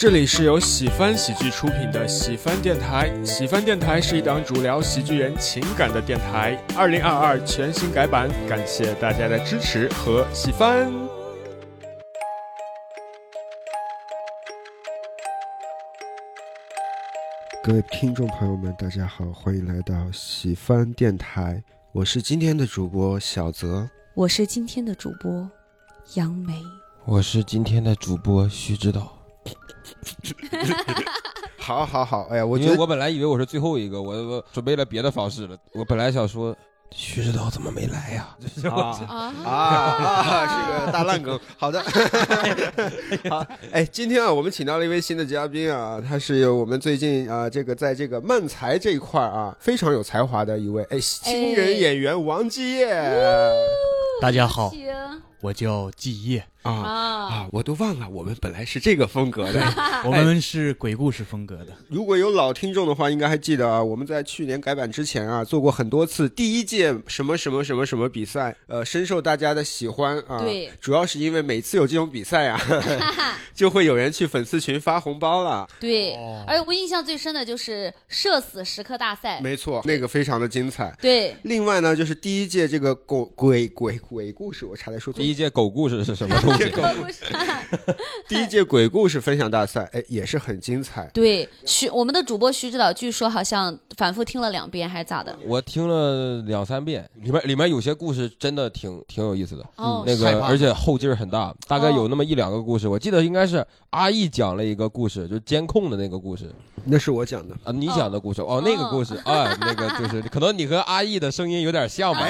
这里是由喜翻喜剧出品的喜翻电台。喜翻电台是一档主聊喜剧人情感的电台。二零二二全新改版，感谢大家的支持和喜欢。各位听众朋友们，大家好，欢迎来到喜翻电台，我是今天的主播小泽。我是今天的主播杨梅。我是今天的主播徐指导，好好好，哎呀，我因为觉得我本来以为我是最后一个，我我准备了别的方式了。我本来想说，徐指导怎么没来呀？啊啊啊啊，是个大烂梗。好的，好，哎，今天啊，我们请到了一位新的嘉宾啊，他是我们最近啊，这个在这个漫才这一块儿啊，非常有才华的一位哎新人演员王继业大家好，行我叫继业，啊啊，啊，我都忘了，我们本来是这个风格的。我们是鬼故事风格的。如果有老听众的话，应该还记得啊，我们在去年改版之前啊，做过很多次第一届什么什么什么什么比赛，呃，深受大家的喜欢啊。对，主要是因为每次有这种比赛啊，就会有人去粉丝群发红包了。对哦，而我印象最深的就是社死时刻大赛，没错，那个非常的精彩。对，另外呢，就是第一届这个狗鬼鬼鬼故事，我差点说错第。一届狗故事是什么东西？第一届鬼故事分享大赛，哎，也是很精彩。对，徐我们的主播徐指导，据说好像反复听了两遍，还是咋的？我听了两三遍，里面里面有些故事真的挺挺有意思的。哦，那害怕个而且后劲儿很大，大概有那么一两个故事，我记得应该是阿义讲了一个故事，就是监控的那个故事那是我讲的。啊，你讲的故事哦，那个故事啊，那个就是可能你和阿义的声音有点像吧？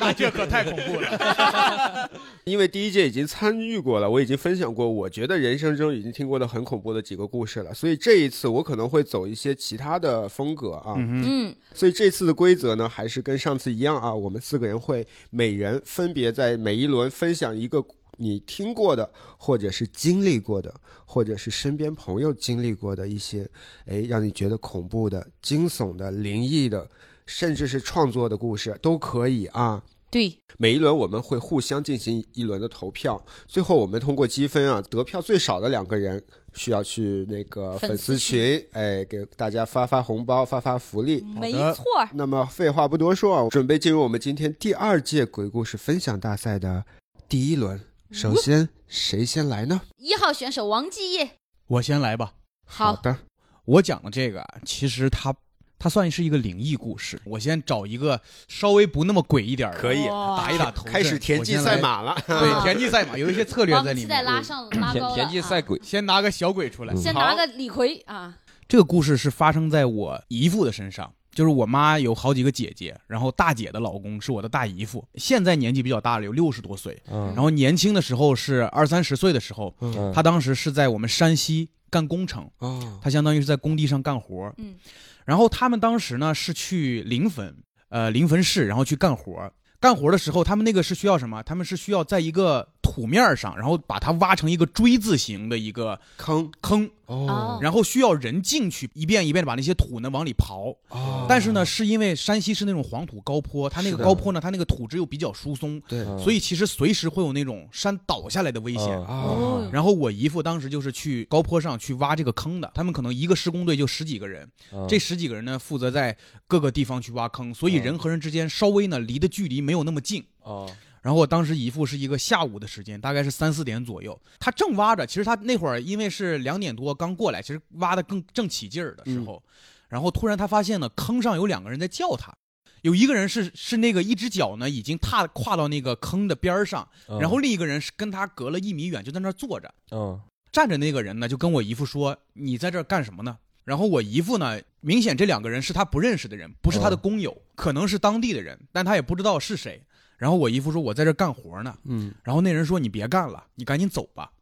那这可太恐怖了。因为第一届已经参与过了，我已经分享过，我觉得人生中已经听过的很恐怖的几个故事了，所以这一次我可能会走一些其他的风格啊。嗯，所以这次的规则呢，还是跟上次一样啊，我们四个人会每人分别在每一轮分享一个你听过的，或者是经历过的，或者是身边朋友经历过的一些，哎，让你觉得恐怖的、惊悚的、灵异的，甚至是创作的故事都可以啊。对，每一轮我们会互相进行一轮的投票，最后我们通过积分啊，得票最少的两个人需要去那个粉粉丝丝群，哎，给大家发发红包、发发福利。没错，那么废话不多说啊，准备进入我们今天第二届鬼故事分享大赛的第一轮。首先，谁先来呢？一号选手王继业，我先来吧。好，的，我讲的这个啊，其实它它算是一个灵异故事。我先找一个稍微不那么鬼一点的，可以打一打头。开始田忌赛。马了。对，田忌赛马有一些策略在里面。拉上拉田高田忌赛鬼，先拿个小鬼出来。嗯先拿个李逵啊，这个故事是发生在我姨父的身上，就是我妈有好几个姐姐，然后大姐的老公是我的大姨夫，现在年纪比较大了，有六十多岁。嗯然后年轻的时候是二三十岁的时候，嗯他当时是在我们山西干工程，哦，他相当于是在工地上干活。嗯，然后他们当时呢是去临汾，呃临汾市，然后去干活。干活的时候，他们那个是需要什么？他们是需要在一个土面上，然后把它挖成一个锥字形的一个坑坑，哦。然后需要人进去一遍一遍的把那些土呢往里刨。哦，但是呢，是因为山西是那种黄土高坡，它那个高坡呢，它那个土质又比较疏松，对。嗯。所以其实随时会有那种山倒下来的危险。嗯。哦，然后我姨父当时就是去高坡上去挖这个坑的，他们可能一个施工队就十几个人，嗯。这十几个人呢负责在各个地方去挖坑，所以人和人之间稍微呢离的距离没有那么近。哦然后我当时姨父是一个下午的时间，大概是三四点左右，他正挖着，其实他那会儿因为是两点多刚过来，其实挖的更正起劲儿的时候，然后突然他发现呢坑上有两个人在叫他。有一个人是是那个一只脚呢已经踏跨到那个坑的边儿上，嗯然后另一个人是跟他隔了一米远，就在那儿坐着。嗯站着那个人呢，就跟我姨父说：“你在这儿干什么呢？”然后我姨父呢，明显这两个人是他不认识的人，不是他的工友，可能是当地的人，但他也不知道是谁。然后我姨夫说：“我在这干活呢。嗯”然后那人说：“你别干了，你赶紧走吧。”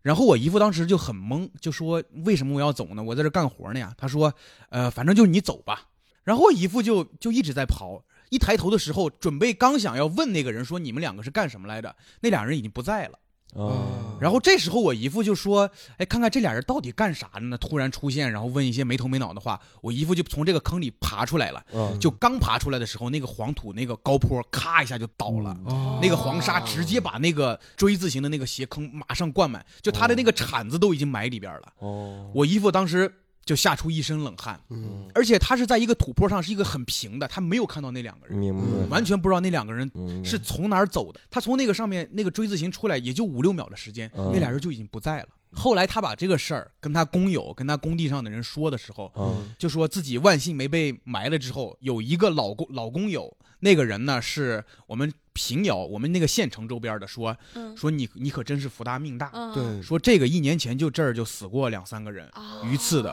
然后我姨夫当时就很懵，就说：“为什么我要走呢？我在这干活呢呀。”他说：“呃，反正就你走吧。”然后我姨夫就就一直在刨，一抬头的时候，准备刚想要问那个人说：“你们两个是干什么来的？”那俩人已经不在了。哦，然后这时候我姨父就说：“哎，看看这俩人到底干啥呢？”突然出现，然后问一些没头没脑的话。我姨父就从这个坑里爬出来了，嗯就刚爬出来的时候，那个黄土那个高坡咔一下就倒了。哦那个黄沙直接把那个锥字形的那个斜坑马上灌满，就他的那个铲子都已经埋里边了。哦，我姨父当时就吓出一身冷汗，嗯。而且他是在一个土坡上，是一个很平的，他没有看到那两个人，明白，完全不知道那两个人是从哪儿走的。他从那个上面那个锥字形出来，也就五六秒的时间，嗯那俩人就已经不在了。后来他把这个事儿跟他工友、跟他工地上的人说的时候，嗯就说自己万幸没被埋了之后，有一个老工老工友，那个人呢是我们平遥我们那个县城周边的，说嗯。说你你可真是福大命大，嗯，对，说这个一年前就这儿就死过两三个人，啊。鱼刺的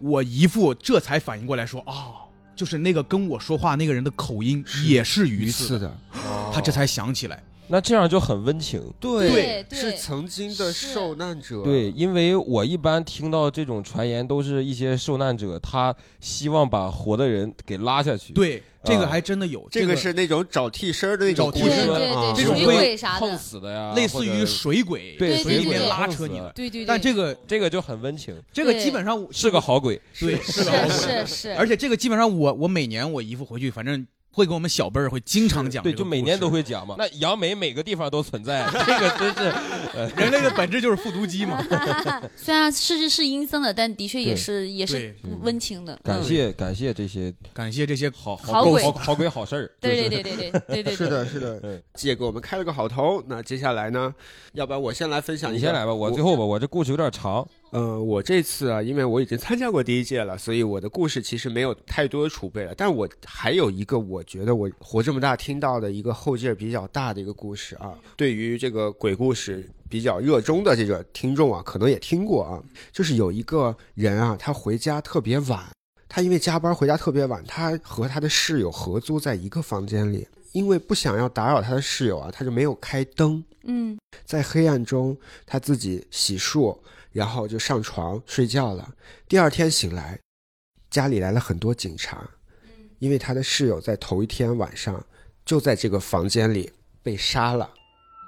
我姨父这才反应过来说哦，就是那个跟我说话那个人的口音也是鱼刺的，刺的，他这才想起来，那这样就很温情。对对是曾经的受难者，对，因为我一般听到这种传言，都是一些受难者，他希望把活的人给拉下去。，对，这个啊还真的有，这个是那种找替身的那种替身啊。对对，这种会碰死的呀，类似于水鬼，对对水里面对对拉扯你。的，对对对，但这个这个就很温情，这个基本上是个好鬼。对是个好鬼。是是，而且这个基本上我我每年我姨父回去，反正会跟我们小辈儿会经常讲对，就每年都会讲嘛。那杨梅每个地方都存在，这个真是人类的本质就是复读机嘛。虽然是是阴森的，但的确也是也是温情的。感嗯谢感谢这些感谢这些好好鬼好好鬼好事儿。对对对对对对对，是的，是的嗯，姐给我们开了个好头。那接下来呢，要不然我先来分享一下。你先来吧，我最后吧，我这故事有点长。呃，我这次啊，因为我已经参加过第一届了，所以我的故事其实没有太多的储备了。但我还有一个，我觉得我活这么大听到的一个后劲儿比较大的一个故事啊。对于这个鬼故事比较热衷的这个听众啊，可能也听过啊。就是有一个人啊，他回家特别晚，他因为加班回家特别晚，他和他的室友合租在一个房间里，因为不想要打扰他的室友啊，他就没有开灯。嗯在黑暗中，他自己洗漱，然后就上床睡觉了。第二天醒来，家里来了很多警察，因为他的室友在头一天晚上就在这个房间里被杀了，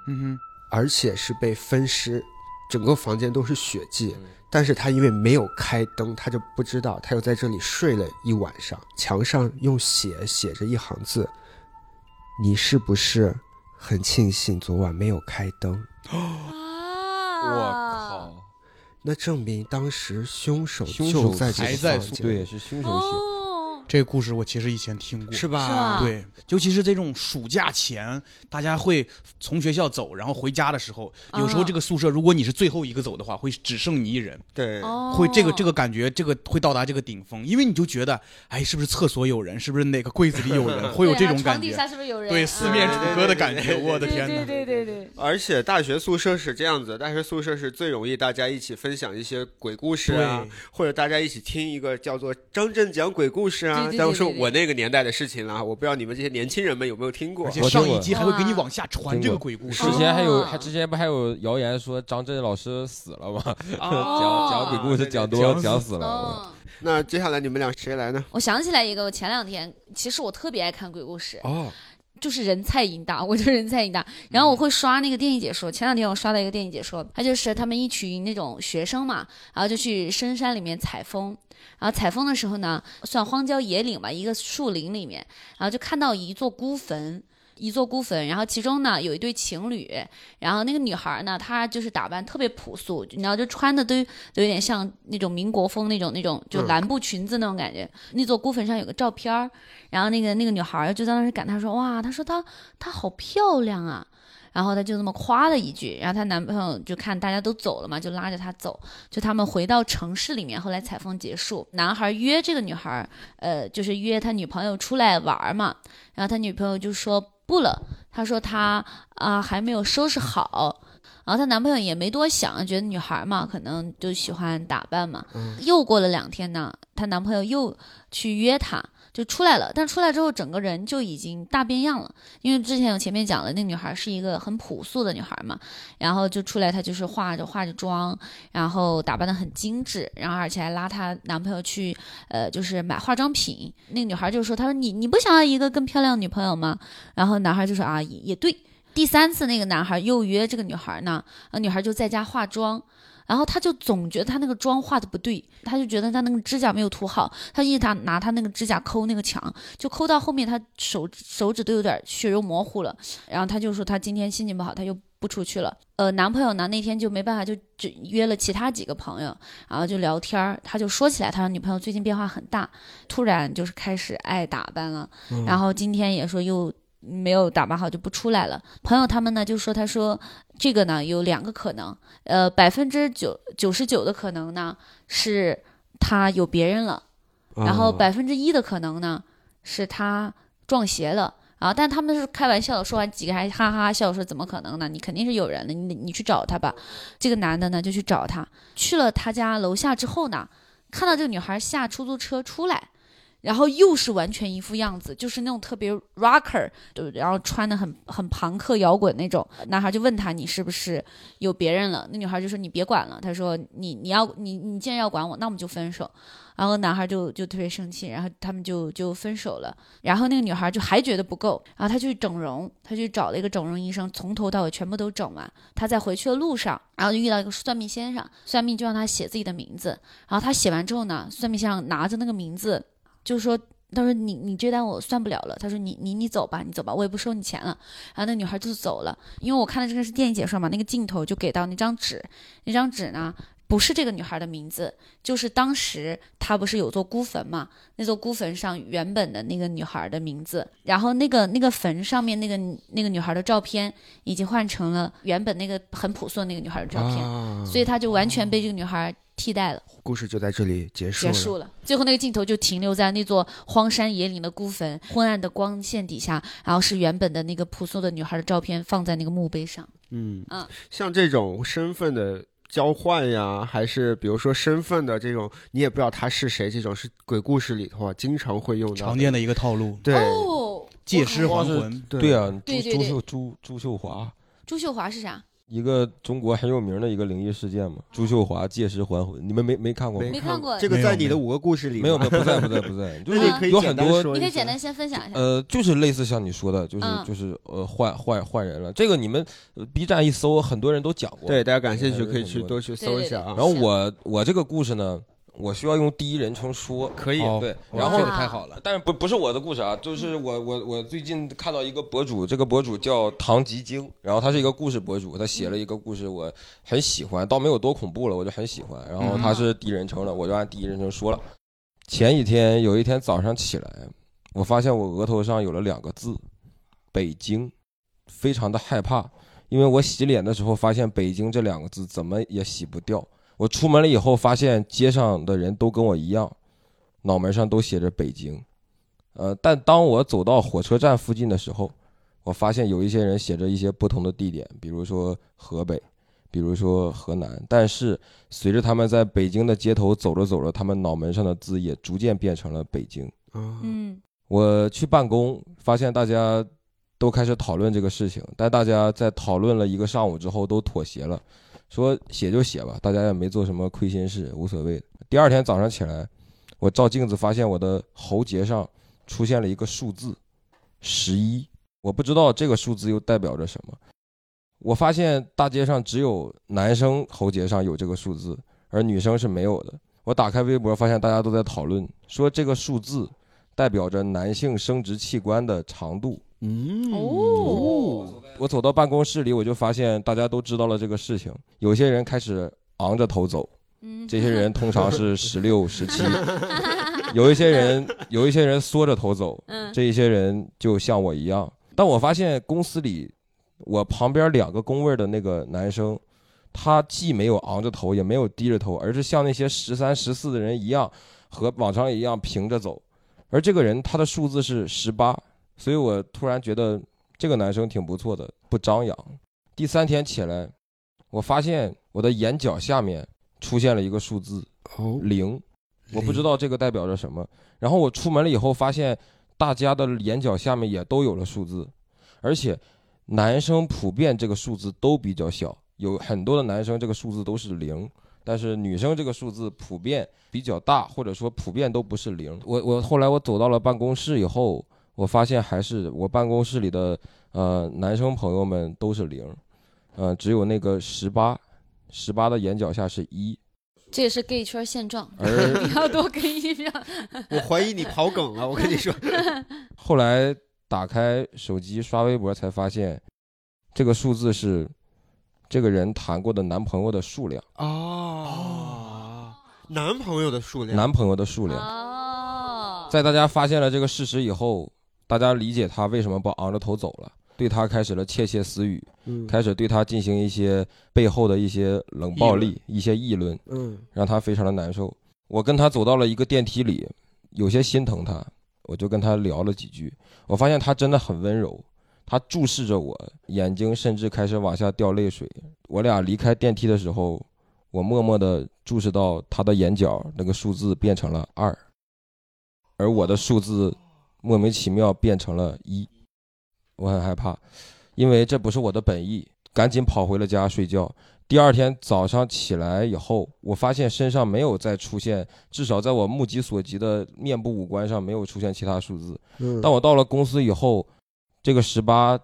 嗯哼而且是被分尸，整个房间都是血迹。但是他因为没有开灯，他就不知道，他又在这里睡了一晚上。墙上用血写着一行字：“你是不是很庆幸昨晚没有开灯？”啊，我靠，那证明当时凶手就在这个还在宿房间对，是凶手写。这个故事我其实以前听过。是吧？是吧对，尤其是这种暑假前，大家会从学校走，然后回家的时候，有时候啊这个宿舍，如果你是最后一个走的话，会只剩你一人，对，哦，会这个这个感觉，这个会到达这个顶峰，因为你就觉得，哎，是不是厕所有人，是不是哪个柜子里有人，会有这种感床底觉，下是不是有人？对，四面楚歌的感觉，我的天哪！对对对对对，而且大学宿舍是这样子，大学宿舍是最容易大家一起分享一些鬼故事啊对，或者大家一起听一个叫做张震讲鬼故事啊对。对但是对对对我那个年代的事情了，我不知道你们这些年轻人们有没有听过而。且我上一集还会给你往下传这个鬼故事之，前还有，哦还之前不还有谣言说张震老师死了吗？哦讲讲鬼故事讲多讲死讲死了。哦，那接下来你们俩谁来呢？我想起来一个，我前两天其实我特别爱看鬼故事，哦，就是人菜瘾大，我就人菜瘾大。然后我会刷那个电影解说，前两天我刷到一个电影解说，他就是他们一群那种学生嘛，然后就去深山里面采风。然后采风的时候呢，算荒郊野岭吧，一个树林里面，然后就看到一座孤坟。一座孤坟，然后其中呢有一对情侣，然后那个女孩呢，她就是打扮特别朴素，你知道就穿的都都有点像那种民国风那种那种就嗯蓝布裙子那种感觉。那座孤坟上有个照片儿，然后那个那个女孩儿就在那儿感叹说：“哇，她说她她好漂亮啊。”然后她就这么夸了一句，然后她男朋友就看大家都走了嘛，就拉着她走，就他们回到城市里面。后来采风结束，男孩约这个女孩，呃，就是约他女朋友出来玩儿嘛。然后他女朋友就说不了，她说她啊、还没有收拾好。然后她男朋友也没多想，觉得女孩嘛，可能就喜欢打扮嘛。又过了两天呢，她男朋友又去约她，就出来了。但出来之后，整个人就已经大变样了。因为之前我前面讲了，那女孩是一个很朴素的女孩嘛，然后就出来，她就是化着化着妆，然后打扮的很精致，然后而且还拉她男朋友去，呃，就是买化妆品。那个女孩就说：“她说你你不想要一个更漂亮的女朋友吗？”然后男孩就说：“啊，也也对。”第三次那个男孩又约这个女孩呢，呃，女孩就在家化妆。然后他就总觉得他那个妆化的不对，他就觉得他那个指甲没有涂好，他一直拿拿他那个指甲抠那个墙，就抠到后面他手手指都有点血肉模糊了。然后他就说他今天心情不好，他就不出去了。呃，男朋友呢那天就没办法，就只约了其他几个朋友，然后就聊天儿。他就说起来，他说女朋友最近变化很大，突然就是开始爱打扮了，然后今天也说又。没有打扮好就不出来了。朋友他们呢就说，他说这个呢有两个可能，呃，百分之九九十九的可能呢是他有别人了，然后百分之一的可能呢是他撞邪了。然后但他们是开玩笑的，说完几个还哈哈笑说怎么可能呢？你肯定是有人了，你你去找他吧。这个男的呢就去找他，去了他家楼下之后呢，看到这个女孩下出租车出来。然后又是完全一副样子，就是那种特别 rocker，对不对，然后穿的很很朋克摇滚那种。男孩就问他你是不是有别人了？那女孩就说你别管了。他说你你要你你既然要管我，那我们就分手。然后男孩就就特别生气，然后他们就就分手了。然后那个女孩就还觉得不够，然后她去整容，她去找了一个整容医生，从头到尾全部都整完。她在回去的路上，然后就遇到一个算命先生，算命就让她写自己的名字。然后她写完之后呢，算命先生拿着那个名字。就是说，他说你你这单我算不了了。他说你你你走吧，你走吧，我也不收你钱了。然后那女孩就走了。因为我看的这个是电影解说嘛，那个镜头就给到那张纸，那张纸呢不是这个女孩的名字，就是当时她不是有座孤坟嘛，那座孤坟上原本的那个女孩的名字，然后那个那个坟上面那个那个女孩的照片已经换成了原本那个很朴素的那个女孩的照片，所以她就完全被这个女孩。替代了，故事就在这里结束。结束了，最后那个镜头就停留在那座荒山野岭的孤坟，昏暗的光线底下，然后是原本的那个朴素的女孩的照片放在那个墓碑上。嗯嗯，像这种身份的交换呀，还是比如说身份的这种，你也不知道他是谁，这种是鬼故事里头啊经常会用到常见的一个套路。对，借尸还魂。对啊，朱朱秀朱朱秀华。朱秀华是啥？一个中国很有名的一个灵异事件嘛，朱秀华借尸还魂，你们没没看过吗？没看过。这个在你的五个故事里没有，没有不在，不在，不在。就是有很多，你可以简单先分享一下。呃，就是类似像你说的，就是就是呃换换换人了。这个你们 B 站一搜，很多人都讲过。对，大家感兴趣可以去多去搜一下啊。然后我我这个故事呢。我需要用第一人称说，可以对，然后太好了，但是不不是我的故事啊，就是我我我最近看到一个博主，这个博主叫唐吉京，然后他是一个故事博主，他写了一个故事，我很喜欢，倒没有多恐怖了，我就很喜欢。然后他是第一人称的，我就按第一人称说了。前几天有一天早上起来，我发现我额头上有了两个字，北京，非常的害怕，因为我洗脸的时候发现北京这两个字怎么也洗不掉。我出门了以后，发现街上的人都跟我一样，脑门上都写着北京。呃，但当我走到火车站附近的时候，我发现有一些人写着一些不同的地点，比如说河北，比如说河南。但是随着他们在北京的街头走着走着，他们脑门上的字也逐渐变成了北京。嗯，我去办公，发现大家都开始讨论这个事情，但大家在讨论了一个上午之后都妥协了。说写就写吧，大家也没做什么亏心事，无所谓。第二天早上起来，我照镜子发现我的喉结上出现了一个数字，十一。我不知道这个数字又代表着什么。我发现大街上只有男生喉结上有这个数字，而女生是没有的。我打开微博，发现大家都在讨论，说这个数字代表着男性生殖器官的长度。嗯哦，我走到办公室里，我就发现大家都知道了这个事情。有些人开始昂着头走，这些人通常是 十六、十七。有一些人，有一些人缩着头走，这一些人就像我一样。但我发现公司里，我旁边两个工位的那个男生，他既没有昂着头，也没有低着头，而是像那些十三、十四的人一样，和往常一样平着走。而这个人，他的数字是十八。所以我突然觉得这个男生挺不错的，不张扬。第三天起来，我发现我的眼角下面出现了一个数字零，我不知道这个代表着什么。然后我出门了以后，发现大家的眼角下面也都有了数字，而且男生普遍这个数字都比较小，有很多的男生这个数字都是零，但是女生这个数字普遍比较大，或者说普遍都不是零。我我后来我走到了办公室以后。我发现还是我办公室里的呃男生朋友们都是零，呃，只有那个十八，十八的眼角下是一，这也是 gay 圈现状，而你要多跟一票。我怀疑你跑梗了，我跟你说。后来打开手机刷微博才发现，这个数字是这个人谈过的男朋友的数量，哦，男朋友的数量，男朋友的数量。哦，在大家发现了这个事实以后，大家理解他为什么不昂着头走了，对他开始了窃窃私语，嗯开始对他进行一些背后的一些冷暴力、一些议论，嗯让他非常的难受。我跟他走到了一个电梯里，有些心疼他，我就跟他聊了几句。我发现他真的很温柔，他注视着我，眼睛甚至开始往下掉泪水。我俩离开电梯的时候，我默默地注视到他的眼角那个数字变成了二，而我的数字莫名其妙变成了一。我很害怕，因为这不是我的本意，赶紧跑回了家睡觉。第二天早上起来以后，我发现身上没有再出现，至少在我目及所及的面部五官上没有出现其他数字。嗯，当我到了公司以后，这个十八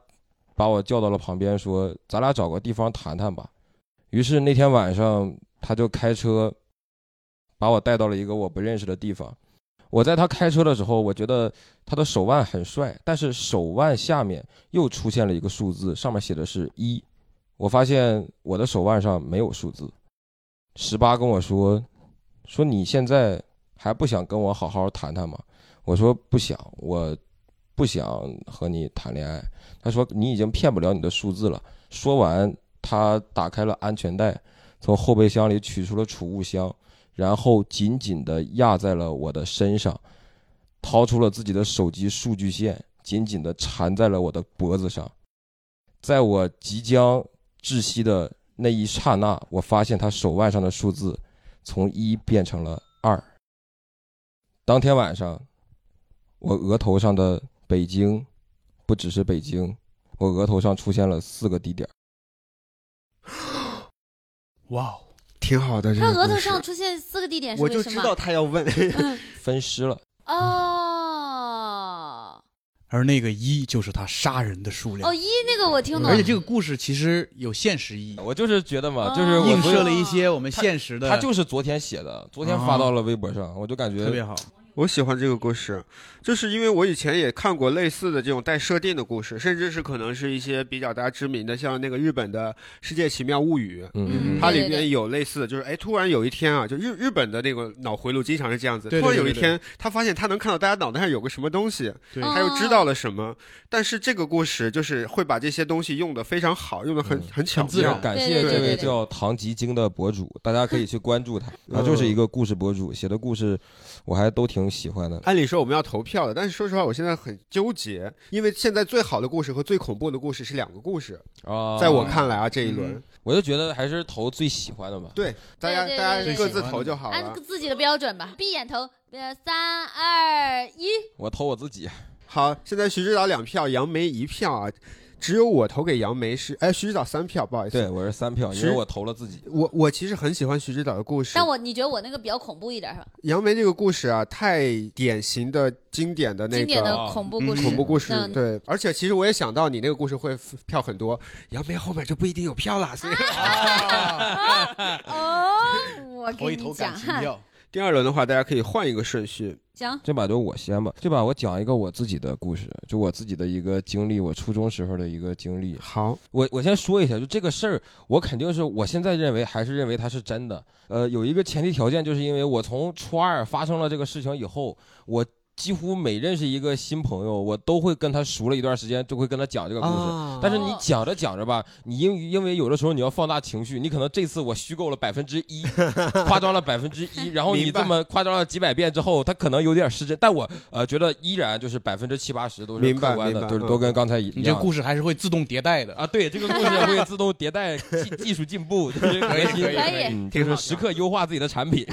把我叫到了旁边，说：“咱俩找个地方谈谈吧。”于是那天晚上，他就开车把我带到了一个我不认识的地方。我在他开车的时候，我觉得他的手腕很帅，但是手腕下面又出现了一个数字，上面写的是一。我发现我的手腕上没有数字。十八跟我说：“说你现在还不想跟我好好谈谈吗？”我说：“不想，我不想和你谈恋爱。”他说：“你已经骗不了你的数字了。”说完，他打开了安全带，从后备箱里取出了储物箱，然后紧紧地压在了我的身上，掏出了自己的手机数据线，紧紧地缠在了我的脖子上。在我即将窒息的那一刹那，我发现他手腕上的数字从一变成了二。当天晚上，我额头上的北京，不只是北京，我额头上出现了四个滴点儿。哇哦，挺好的。这他额头上出现四个地点是我为什么？就知道他要问。分尸了。哦而那个一就是他杀人的数量哦，，一那个我听懂了，而且这个故事其实有现实意义，我就是觉得嘛，哦就是映射了一些我们现实的，他就是昨天写的，昨天发到了微博上，我就感觉特别好。我喜欢这个故事，就是因为我以前也看过类似的这种带设定的故事，甚至是可能是一些比较大家知名的，像那个日本的《世界奇妙物语》，嗯，它里对对对边有类似的，就是哎，突然有一天啊，就日日本的那个脑回路经常是这样子，突然有一天他发现他能看到大家脑袋上有个什么东西，他又知道了什么，但是这个故事就是会把这些东西用的非常好，用的很嗯很巧妙。感谢这位叫唐吉京的博主，大家可以去关注他，他嗯就是一个故事博主，写的故事我还都挺喜欢的。按理说我们要投票的，但是说实话，我现在很纠结，因为现在最好的故事和最恐怖的故事是两个故事，啊，在我看来啊，这一轮，我就觉得还是投最喜欢的吧。对大家大家各自投就好按。自己的标准吧，闭眼投，呃，三二一，我投我自己，好，现在徐指导两票，杨梅一票啊，只有我投给杨梅是，哎，徐指导三票，不好意思，对我是三票，因为我投了自己。我我其实很喜欢徐指导的故事，但我你觉得我那个比较恐怖一点是吧？杨梅这个故事啊，太典型的经典的那经典的个。恐怖故事，恐怖故事，嗯。对，而且其实我也想到你那个故事会票很多，杨梅后面就不一定有票了，所以。哦，我跟你投一投感讲第二轮的话，大家可以换一个顺序，行这把就我先吧，这把我讲一个我自己的故事，就我自己的一个经历，我初中时候的一个经历。好，我我先说一下，就这个事儿，我肯定是我现在认为还是认为它是真的。呃，有一个前提条件，就是因为我从初二发生了这个事情以后，我几乎每认识一个新朋友，我都会跟他熟了一段时间，就会跟他讲这个故事。啊但是你讲着讲着吧，你因因为有的时候你要放大情绪，你可能这次我虚构了百分之一，夸张了百分之一，然后你这么夸张了几百遍之后，他可能有点失真，但我呃觉得依然就是百分之七八十都是客观的，明白就是都跟刚才一你这。故事还是会自动迭代的。啊，对，这个故事会自动迭代，技技术进步，就是可以可以可以嗯，就是时刻优化自己的产品。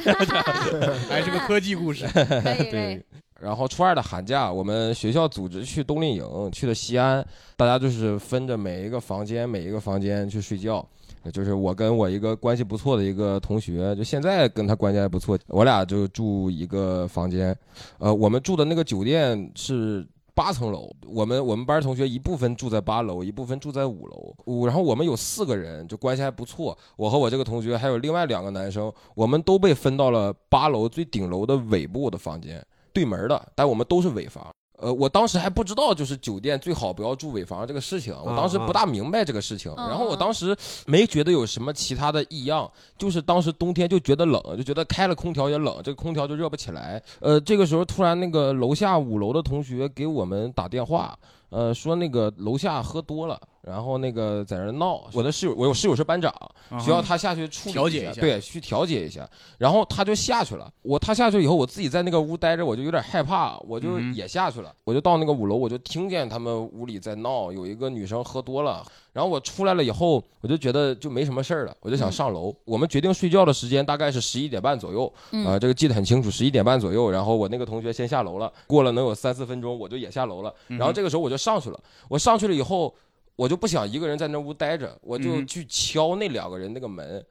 还是个科技故事。对，，然后初二的寒假，我们学校组织去冬令营，去的西安，大家就是分着每一个房间，每一个房间去睡觉。就是我跟我一个关系不错的一个同学，就现在跟他关系还不错，我俩就住一个房间。呃，我们住的那个酒店是八层楼，我们我们班同学一部分住在八楼，一部分住在五楼。五，然后我们有四个人，就关系还不错。我和我这个同学还有另外两个男生，我们都被分到了八楼最顶楼的尾部的房间，对门的，但我们都是尾房。呃，我当时还不知道，就是酒店最好不要住尾房这个事情，我当时不大明白这个事情。然后我当时没觉得有什么其他的异样，就是当时冬天就觉得冷，就觉得开了空调也冷，这个空调就热不起来。呃，这个时候突然那个楼下五楼的同学给我们打电话。呃，说那个楼下喝多了，然后那个在那闹。我的室友，我有室友是班长，需要他下去处理调解一下，对，去调解一下。然后他就下去了。我他下去以后，我自己在那个屋待着，我就有点害怕，我就也下去了。我就到那个五楼，我就听见他们屋里在闹，有一个女生喝多了。然后我出来了以后，我就觉得就没什么事儿了，我就想上楼。我们决定睡觉的时间大概是十一点半左右，啊，这个记得很清楚，十一点半左右。然后我那个同学先下楼了，过了能有三四分钟，我就也下楼了。然后这个时候我就上去了。我上去了以后，我就不想一个人在那屋待着，我就去敲那两个人那个门，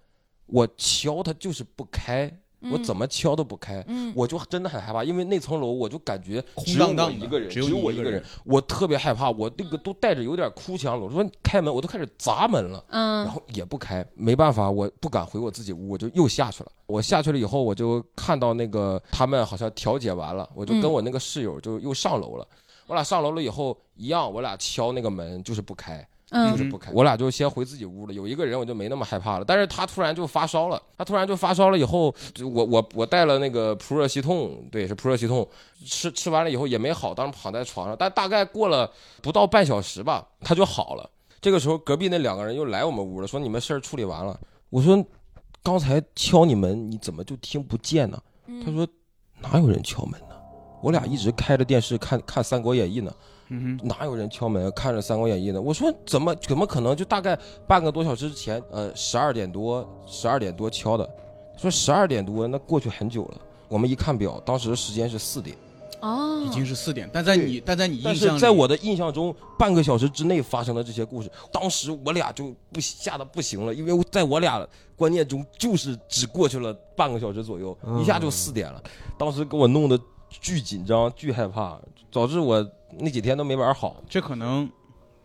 我敲他就是不开。我怎么敲都不开，我就真的很害怕，因为那层楼我就感觉只有我一个人，只有我一个人，我特别害怕，我那个都带着有点哭腔了。我说开门，我都开始砸门了，然后也不开，没办法，我不敢回我自己屋，我就又下去了。我下去了以后，我就看到那个他们好像调解完了，我就跟我那个室友就又上楼了。我俩上楼了以后，一样，我俩敲那个门就是不开。就是不开，我俩就先回自己屋了。有一个人我就没那么害怕了，但是他突然就发烧了。他突然就发烧了以后，我我我带了那个扑热息痛，对，是扑热息痛，吃吃完了以后也没好，当时躺在床上。但大概过了不到半小时吧，他就好了。这个时候隔壁那两个人又来我们屋了，说你们事儿处理完了。我说刚才敲你门，你怎么就听不见呢？他说哪有人敲门呢？我俩一直开着电视看看《三国演义》呢。嗯哪有人敲门看着《三国演义》呢？我说怎么怎么可能？就大概半个多小时之前，呃，十二点多，十二点多敲的。说十二点多，那过去很久了。我们一看表，当时时间是四点，哦，已经是四点。但在你但在你印象，在我的印象中，半个小时之内发生的这些故事，当时我俩就不吓得不行了，因为在我俩观念中，就是只过去了半个小时左右，一下就四点了。当时给我弄得巨紧张、巨害怕，导致我。那几天都没玩好，这可能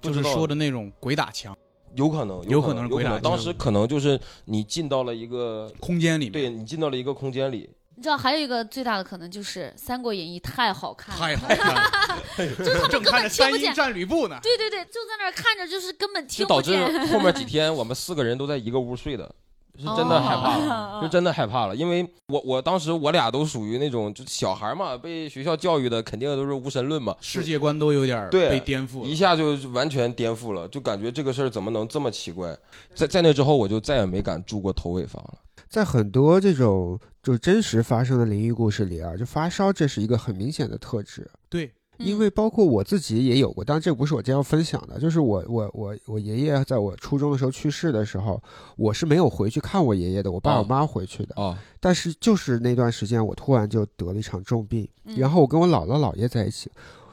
就是说的那种鬼打墙，有可能，有可能是鬼打墙。当时可能就是你进到了一个空间里，对你进到了一个空间里。你知道还有一个最大的可能就是《三国演义》太好看，太好看，就是正看着三英战吕布呢。对对对，就在那儿看着，就是根本听不见。导致后面几天我们四个人都在一个屋睡的。是真的害怕了，是真的害怕了，因为我我当时我俩都属于那种就小孩嘛，被学校教育的肯定都是无神论嘛，世界观都有点被颠覆，一下就完全颠覆了，就感觉这个事儿怎么能这么奇怪？在在那之后，我就再也没敢住过头尾房了。在很多这种就真实发生的灵异故事里啊，就发烧这是一个很明显的特质。对。因为包括我自己也有过，当然这不是我今天要分享的，就是我我我我爷爷在我初中的时候去世的时候，我是没有回去看我爷爷的，我爸我妈回去的啊。但是就是那段时间，我突然就得了一场重病，然后我跟我姥姥姥爷在一起，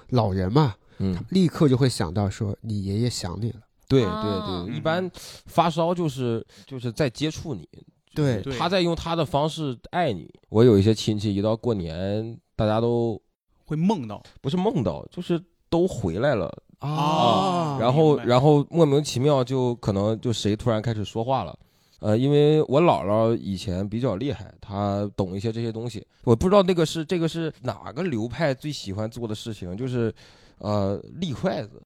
老人嘛，嗯，立刻就会想到说你爷爷想你了。对对对，一般发烧就是就是在接触你，对，他在用他的方式爱你。我有一些亲戚一到过年，大家都。会梦到，不是梦到，就是都回来了。啊，然后然后莫名其妙就可能就谁突然开始说话了，呃，因为我姥姥以前比较厉害，她懂一些这些东西，我不知道那个是这个是哪个流派最喜欢做的事情，就是呃立筷子。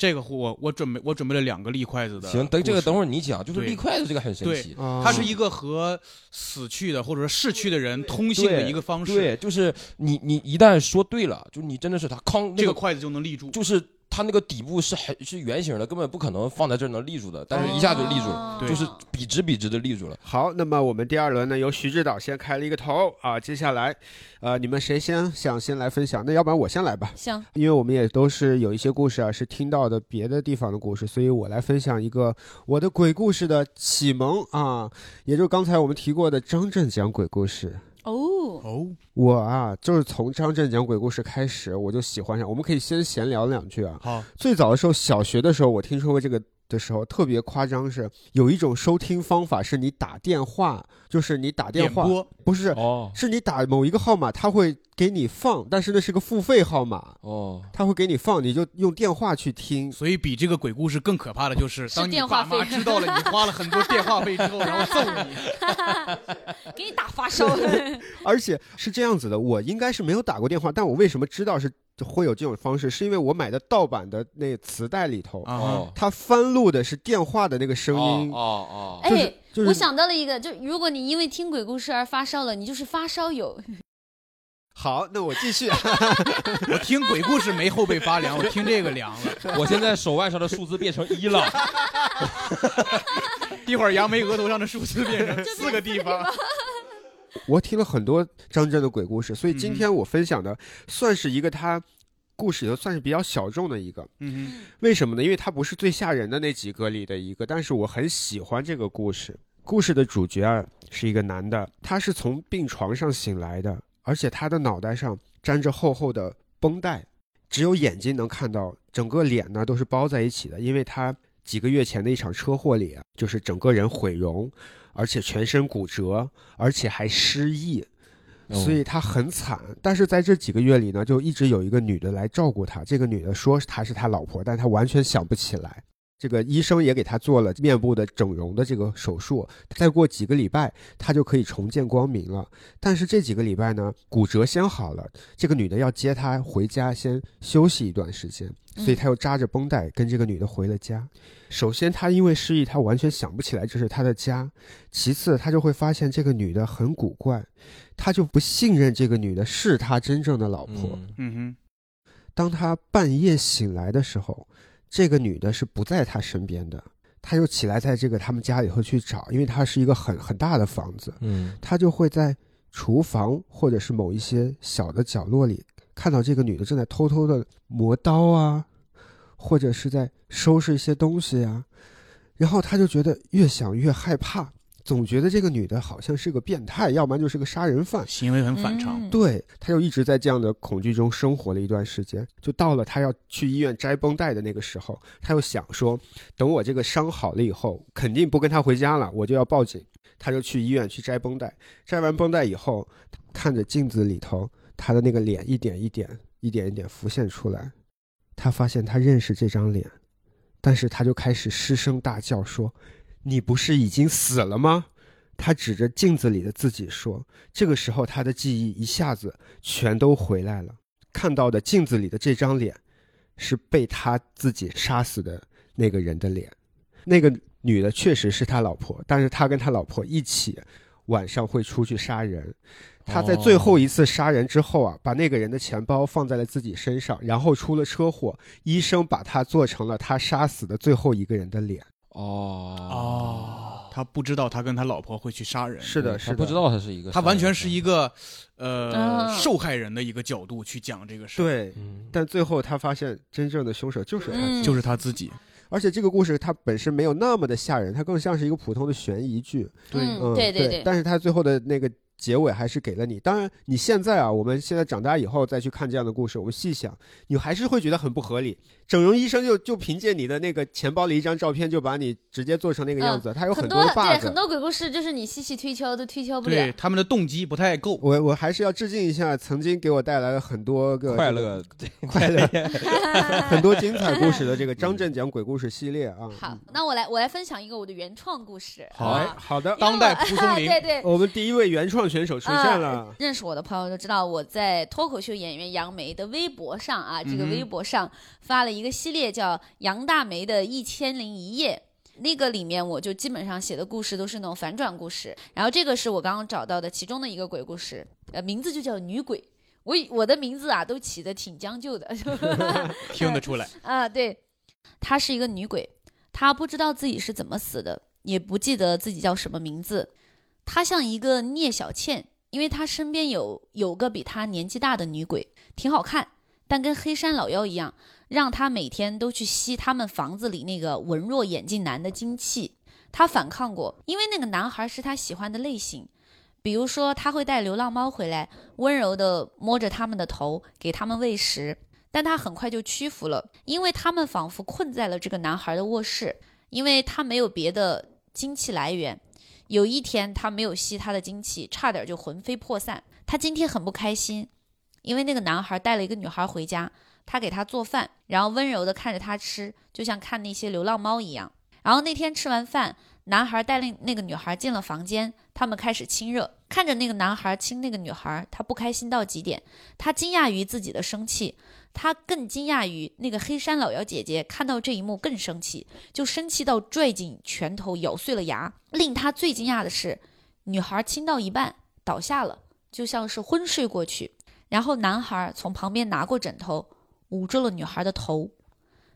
这个我我准备我准备了两个立筷子的。行，等这个等会儿你讲，就是立筷子这个很神奇，它是一个和死去的或者说逝去的人通信的一个方式。对，就是你你一旦说对了，就你真的是他康，这个筷子就能立住，就是。它那个底部是很是圆形的，根本不可能放在这儿能立住的，但是一下就立住了，就是笔直笔直的立住了。好，那么我们第二轮呢，由徐指导先开了一个头啊，接下来，呃，你们谁先想先来分享？那要不然我先来吧。行，因为我们也都是有一些故事啊，是听到的别的地方的故事，所以我来分享一个我的鬼故事的启蒙啊，也就是刚才我们提过的张震讲鬼故事。哦哦，我啊，就是从张震讲鬼故事开始，我就喜欢上。我们可以先闲聊两句啊。好，最早的时候，小学的时候，我听说过这个的时候特别夸张，是有一种收听方法是你打电话，就是你打电话，不是，哦是你打某一个号码，他会给你放，但是那是个付费号码，哦，他会给你放，你就用电话去听。所以比这个鬼故事更可怕的就是，当你电话爸妈费知道了你花了很多电话费之后，然后揍你。给你打发烧。而且是这样子的，我应该是没有打过电话，但我为什么知道是会有这种方式？是因为我买的盗版的那磁带里头，它翻录的是电话的那个声音。哦哦，就是哎，就是我想到了一个，就如果你因为听鬼故事而发烧了，你就是发烧友。好，那我继续。我听鬼故事没后背发凉，我听这个凉了。我现在手腕上的数字变成一了，一会儿杨梅额头上的数字变成四个地方。我听了很多张震的鬼故事，所以今天我分享的算是一个他故事里头算是比较小众的一个。嗯为什么呢？因为它不是最吓人的那几个里的一个，但是我很喜欢这个故事。故事的主角啊是一个男的，他是从病床上醒来的，而且他的脑袋上粘着厚厚的绷带，只有眼睛能看到，整个脸呢都是包在一起的，因为他几个月前的一场车祸里啊，就是整个人毁容，而且全身骨折，而且还失忆。所以他很惨，但是在这几个月里呢，就一直有一个女的来照顾他。这个女的说她是他老婆，但他完全想不起来。这个医生也给他做了面部的整容的这个手术，再过几个礼拜，他就可以重见光明了。但是这几个礼拜呢，骨折先好了，这个女的要接他回家先休息一段时间，所以他又扎着绷带跟这个女的回了家。首先，他因为失忆，他完全想不起来这是他的家；其次，他就会发现这个女的很古怪，他就不信任这个女的是他真正的老婆。嗯嗯哼，当他半夜醒来的时候，这个女的是不在他身边的。他就起来在这个他们家里头去找，因为他是一个很很大的房子，嗯他就会在厨房或者是某一些小的角落里看到这个女的正在偷偷的磨刀啊，或者是在收拾一些东西啊，然后他就觉得越想越害怕，总觉得这个女的好像是个变态，要不然就是个杀人犯。行为很反常。嗯对，他就一直在这样的恐惧中生活了一段时间，就到了他要去医院摘绷带的那个时候，他又想说，等我这个伤好了以后，肯定不跟他回家了，我就要报警。他就去医院去摘绷带，摘完绷带以后，看着镜子里头他的那个脸一点一点、一点一点浮现出来，他发现他认识这张脸，但是他就开始失声大叫说：“你不是已经死了吗？”他指着镜子里的自己说。这个时候，他的记忆一下子全都回来了。看到的镜子里的这张脸，是被他自己杀死的那个人的脸。那个女的确实是他老婆，但是他跟他老婆一起晚上会出去杀人。他在最后一次杀人之后啊，把那个人的钱包放在了自己身上，然后出了车祸，医生把他做成了他杀死的最后一个人的脸。哦。哦，他不知道他跟他老婆会去杀人，是的，是的，不知道他是一个，他完全是一，个呃嗯受害人的一个角度去讲这个事，，对。嗯。但最后他发现，真正的凶手就是他。嗯。就是他自己。而且这个故事它本身没有那么的吓人，它更像是一个普通的悬疑剧。对。嗯对对对，但是它最后的那个结尾还是给了你。当然，你现在啊，我们现在长大以后再去看这样的故事，我们细想，你还是会觉得很不合理。整容医生就就凭借你的那个钱包里一张照片，就把你直接做成那个样子，他有多的很对 bug 很。多鬼故事就是你细细推敲都推敲不了。对他们的动机不太够。我我还是要致敬一下曾经给我带来了很多个快乐，快乐 很多精彩故事的这个张震讲鬼故事系列啊。好，那我来我来分享一个我的原创故事。好好的，当代蒲松龄 对对，我们第一位原创选手出现了。认识我的朋友都知道，我在脱口秀演员杨梅的微博上啊，这个微博上发了一个系列叫《杨大梅的一千零一夜》。那个里面我就基本上写的故事都是那种反转故事，然后这个是我刚刚找到的其中的一个鬼故事，呃，名字就叫女鬼。我以我的名字啊都起的挺将就的，听得出来，啊，对，她是一个女鬼，她不知道自己是怎么死的，也不记得自己叫什么名字。她像一个聂小倩，因为她身边有有个比她年纪大的女鬼，挺好看，但跟黑山老妖一样，让她每天都去吸他们房子里那个文弱眼镜男的精气。她反抗过，因为那个男孩是她喜欢的类型。比如说，他会带流浪猫回来，温柔地摸着他们的头，给他们喂食。但他很快就屈服了，因为他们仿佛困在了这个男孩的卧室。因为他没有别的精气来源。有一天他没有吸他的精气，差点就魂飞魄散。他今天很不开心，因为那个男孩带了一个女孩回家，他给他做饭，然后温柔的看着他吃，就像看那些流浪猫一样。然后那天吃完饭，男孩带领那个女孩进了房间，他们开始亲热。看着那个男孩亲那个女孩，他不开心到极点，他惊讶于自己的生气。他更惊讶于那个黑山老妖姐姐看到这一幕更生气，就生气到拽紧拳头咬碎了牙。令他最惊讶的是，女孩亲到一半倒下了，就像是昏睡过去。然后男孩从旁边拿过枕头捂住了女孩的头，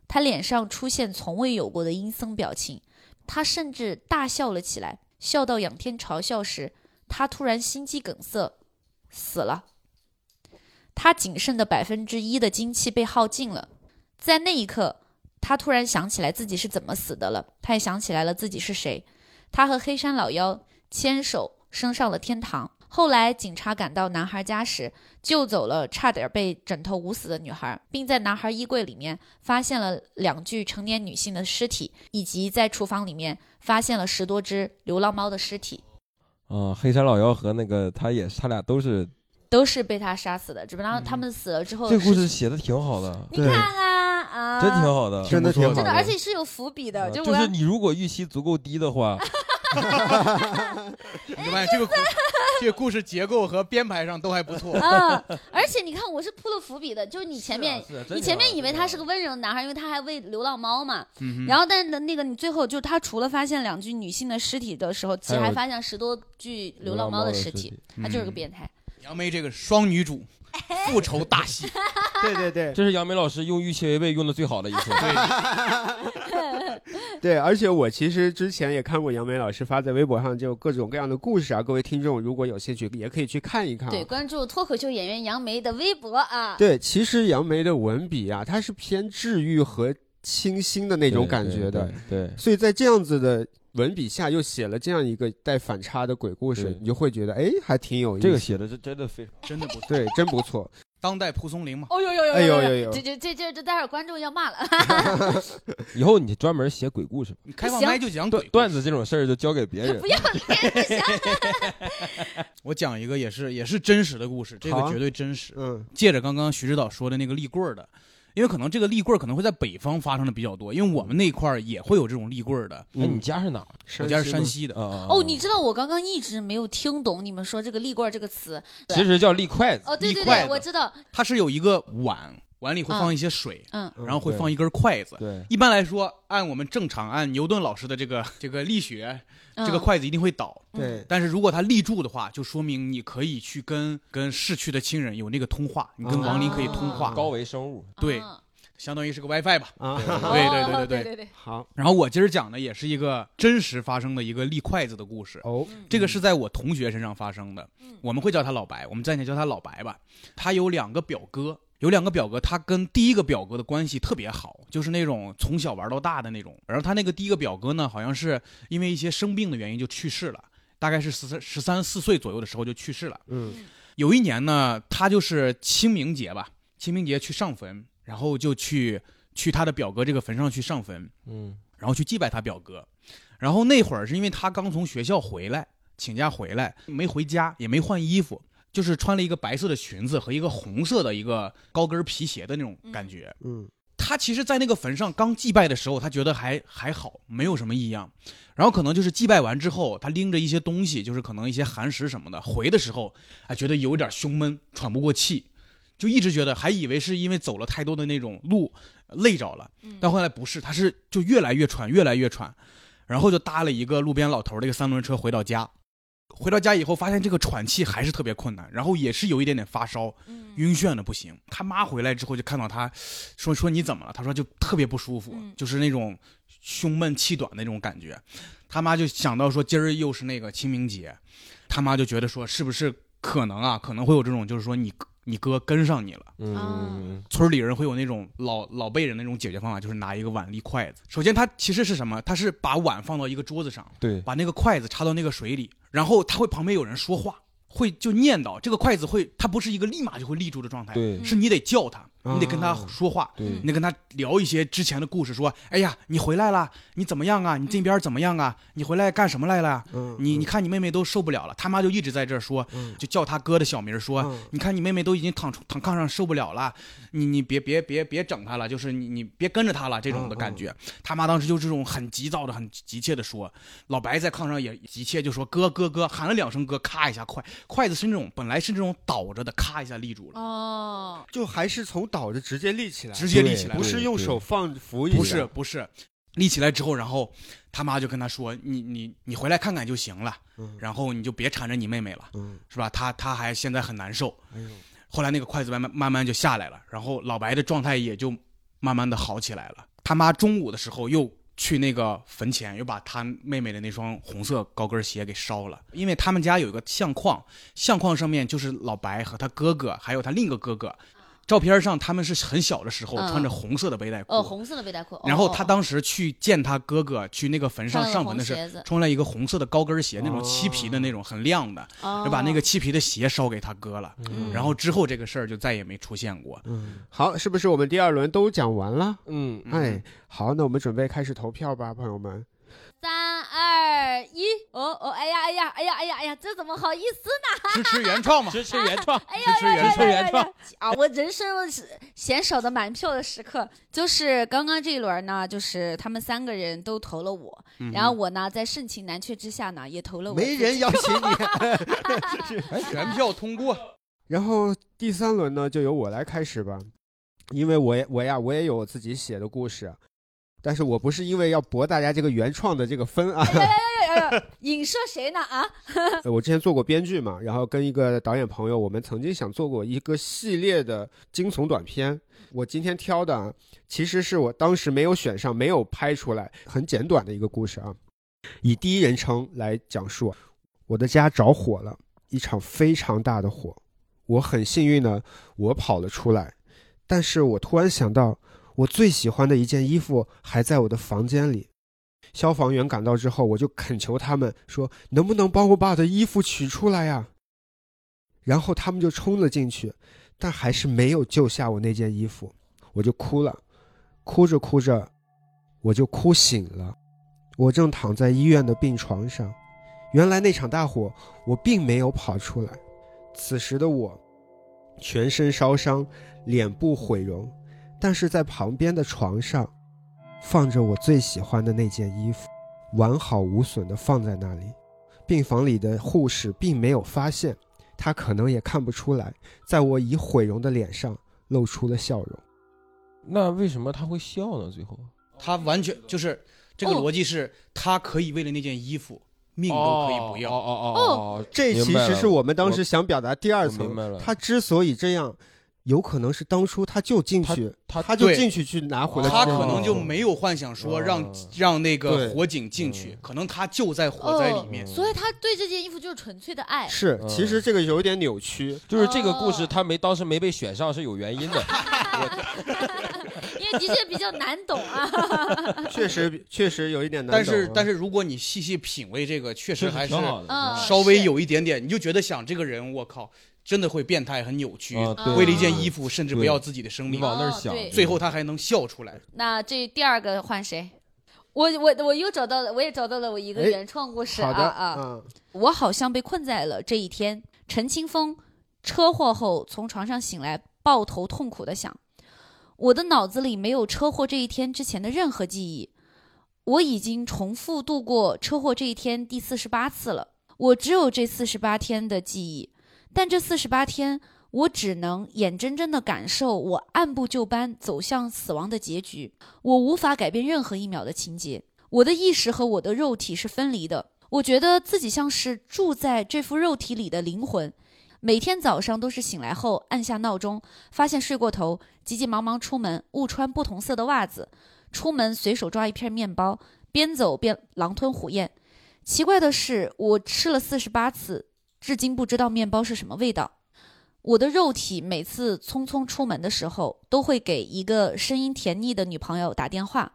他脸上出现从未有过的阴森表情，他甚至大笑了起来，笑到仰天嘲笑时，他突然心肌梗塞死了。他仅剩的百分之一的精气被耗尽了，在那一刻，他突然想起来自己是怎么死的了。他也想起来了自己是谁。他和黑山老妖牵手升上了天堂。后来，警察赶到男孩家时，救走了差点被枕头捂死的女孩，并在男孩衣柜里面发现了两具成年女性的尸体，以及在厨房里面发现了十多只流浪猫的尸体。啊，黑山老妖和那个他也，他俩都是。都是被他杀死的，只不过他们死了之后，这故事写的挺好的，你看啊啊，真挺好的，真的挺好的，真的，而且是有伏笔的，就是你如果预期足够低的话，你看这个 这个故事结构和编排上都还不错。啊，而且你看我是铺了伏笔的，就是你前面你前面以为他是个温柔的男孩，因为他还喂流浪猫嘛，然后但是那个你最后就他除了发现两具女性的尸体的时候，其实还发现十多具流浪猫的尸体，他就是个变态。杨梅这个双女主 复仇大戏，对对对，这是杨梅老师用预期违背用的最好的一次。对，而且我其实之前也看过杨梅老师发在微博上就各种各样的故事啊，各位听众如果有兴趣也可以去看一看。对，关注脱口秀演员杨梅的微博啊。对，其实杨梅的文笔啊，它是偏治愈和清新的那种感觉的。对，所以在这样子的。文笔下又写了这样一个带反差的鬼故事，你就会觉得哎，还挺有意思。这个写的是真的非常真的不错，对，真不错。当代蒲松龄嘛。哦呦呦呦！哎呦呦呦！这这这这这，待会儿观众要骂了。以后你专门写鬼故事，你 开放麦就讲鬼段子这种事儿就交给别人。不要别 人我讲一个也是也是真实的故事，这个绝对真实。嗯，借着刚刚徐指导说的那个立棍儿的。因为可能这个立棍儿可能会在北方发生的比较多，因为我们那块儿也会有这种立棍儿的。那你家是哪？我家是山西的。哦，你知道我刚刚一直没有听懂你们说这个立棍儿这个词，其实叫立筷子。哦，对对对，我知道。它是有一个碗，碗里会放一些水，嗯，然后会放一根筷子。对，一般来说，按我们正常按牛顿老师的这个这个力学。这个筷子一定会倒，对。但是如果它立住的话，就说明你可以去跟跟逝去的亲人有那个通话，你跟亡灵可以通话。高维生物，对。相当于是个 WiFi 吧，啊，对对对对对对，好。然后我今儿讲的也是一个真实发生的一个立筷子的故事哦，这个是在我同学身上发生的，我们会叫他老白，我们暂且叫他老白吧。他有两个表哥，有两个表哥，他跟第一个表哥的关系特别好，就是那种从小玩到大的那种。然后他那个第一个表哥呢，好像是因为一些生病的原因就去世了，大概是十三十三四岁左右的时候就去世了。嗯，有一年呢，他就是清明节吧，清明节去上坟，然后就去。去他的表哥这个坟上去上坟，嗯，然后去祭拜他表哥，然后那会儿是因为他刚从学校回来，请假回来没回家，也没换衣服，就是穿了一个白色的裙子和一个红色的一个高跟皮鞋的那种感觉，嗯，他其实，在那个坟上刚祭拜的时候，他觉得还还好，没有什么异样，然后可能就是祭拜完之后，他拎着一些东西，就是可能一些寒食什么的，回的时候，哎，觉得有点胸闷，喘不过气，就一直觉得，还以为是因为走了太多的那种路。累着了，但后来不是，他是就越来越喘，越来越喘，然后就搭了一个路边老头的一个三轮车回到家。回到家以后，发现这个喘气还是特别困难，然后也是有一点点发烧，晕眩的不行。他妈回来之后就看到他，说说你怎么了？他说就特别不舒服，就是那种胸闷气短的那种感觉。他妈就想到说今儿又是那个清明节，他妈就觉得说是不是可能啊？可能会有这种，就是说你。你哥跟上你了，嗯，村里人会有那种老老辈人那种解决方法，就是拿一个碗立筷子。首先，他其实是什么？他是把碗放到一个桌子上，对，把那个筷子插到那个水里，然后他会旁边有人说话，会就念叨。这个筷子会，它不是一个立马就会立住的状态，对，是你得叫他，你得跟他啊说话，对你得跟他聊一些之前的故事，说，哎呀，你回来了，你怎么样啊？你这边怎么样啊？你回来干什么来了？嗯你你看你妹妹都受不了了，他妈就一直在这儿说，就叫他哥的小名说，嗯你看你妹妹都已经躺躺炕上受不了了，你你别别别别整她了，就是你你别跟着她了这种的感觉。他妈当时就这种很急躁的、很急切的说，老白在炕上也急切就说哥哥哥，喊了两声哥，咔一下筷筷子是那种本来是这种倒着的，咔一下立住了。哦，就还是从倒着直接立起来，直接立起来不是用手放扶一下，不是不是，立起来之后，然后他妈就跟他说：“你你你回来看看就行了，嗯然后你就别缠着你妹妹了，嗯，是吧？他他还现在很难受。哎呦，后来那个筷子慢慢慢慢就下来了，然后老白的状态也就慢慢的好起来了。他妈中午的时候又去那个坟前，又把他妹妹的那双红色高跟鞋给烧了，因为他们家有一个相框，相框上面就是老白和他哥哥，还有他另一个哥哥。照片上他们是很小的时候嗯穿着红色的背带裤，哦，红色的背带裤。然后哦他当时去见他哥哥，去那个坟上上坟的时候，穿了一个红色的高跟鞋，那种漆皮的那种很亮的，把那个漆皮的鞋烧给他哥了。嗯然后之后这个事儿就再也没出现过。好，是不是我们第二轮都讲完了？嗯，哎，好，那我们准备开始投票吧，朋友们。三二一，哦哦，哎呀哎呀哎呀哎呀哎呀，这怎么好意思呢？支持原创嘛，支持原创，哎呀支持原创原创啊！我人生是嫌少的满票的时刻，就是刚刚这一轮呢，就是他们三个人都投了我，嗯然后我呢在盛情难却之下呢，也投了我。没人邀请你。哎，全票通过。然后第三轮呢，就由我来开始吧，因为我也我呀，我也有自己写的故事，但是我不是因为要博大家这个原创的这个分啊，影射谁呢？啊，呃我之前做过编剧嘛，然后跟一个导演朋友，我们曾经想做过一个系列的惊悚短片。我今天挑的啊，其实是我当时没有选上、没有拍出来，很简短的一个故事啊，以第一人称来讲述。我的家着火了，一场非常大的火。我很幸运的，我跑了出来，但是我突然想到，我最喜欢的一件衣服还在我的房间里。消防员赶到之后，我就恳求他们说：“能不能帮我把我的衣服取出来呀？”然后他们就冲了进去，但还是没有救下我那件衣服，我就哭了，哭着哭着，我就哭醒了。我正躺在医院的病床上，原来那场大火我并没有跑出来。此时的我，全身烧伤，脸部毁容，但是在旁边的床上，放着我最喜欢的那件衣服，完好无损地放在那里。病房里的护士并没有发现，他可能也看不出来，在我已毁容的脸上露出了笑容。那为什么他会笑呢？最后他完全就是这个哦逻辑是，他可以为了那件衣服，命都可以不要。哦哦哦哦，这其实是我们当时想表达第二层。他之所以这样，有可能是当初他就进去，他他就进去去拿回来他。可能就没有幻想说让、哦让那个火警进去嗯，可能他就在火灾里面。哦所以他对这件衣服就是纯粹的爱。是，嗯其实这个有点扭曲。就是这个故事，哦他没当时没被选上是有原因的。因为的确比较难懂啊。确实确实有一点难但懂但是但是如果你细细品味这个，确实还是稍微有一点点，你就觉得想这个人，我靠，真的会变态，很扭曲，啊为了一件衣服甚至不要自己的生命你，往那儿想，最后他还能笑出来。那这第二个换谁？我我我又找到了，我也找到了我一个哎原创故事啊啊！嗯我好像被困在了这一天。陈清风车祸后从床上醒来，抱头痛苦的想：我的脑子里没有车祸这一天之前的任何记忆。我已经重复度过车祸这一天第四十八次了，我只有这四十八天的记忆，但这四十八天，我只能眼睁睁地感受我按部就班走向死亡的结局。我无法改变任何一秒的情节，我的意识和我的肉体是分离的。我觉得自己像是住在这副肉体里的灵魂，每天早上都是醒来后按下闹钟，发现睡过头，急急忙忙出门，误穿不同色的袜子，出门随手抓一片面包，边走边狼吞虎咽。奇怪的是，我吃了四十八次，至今不知道面包是什么味道。我的肉体每次匆匆出门的时候，都会给一个声音甜腻的女朋友打电话：“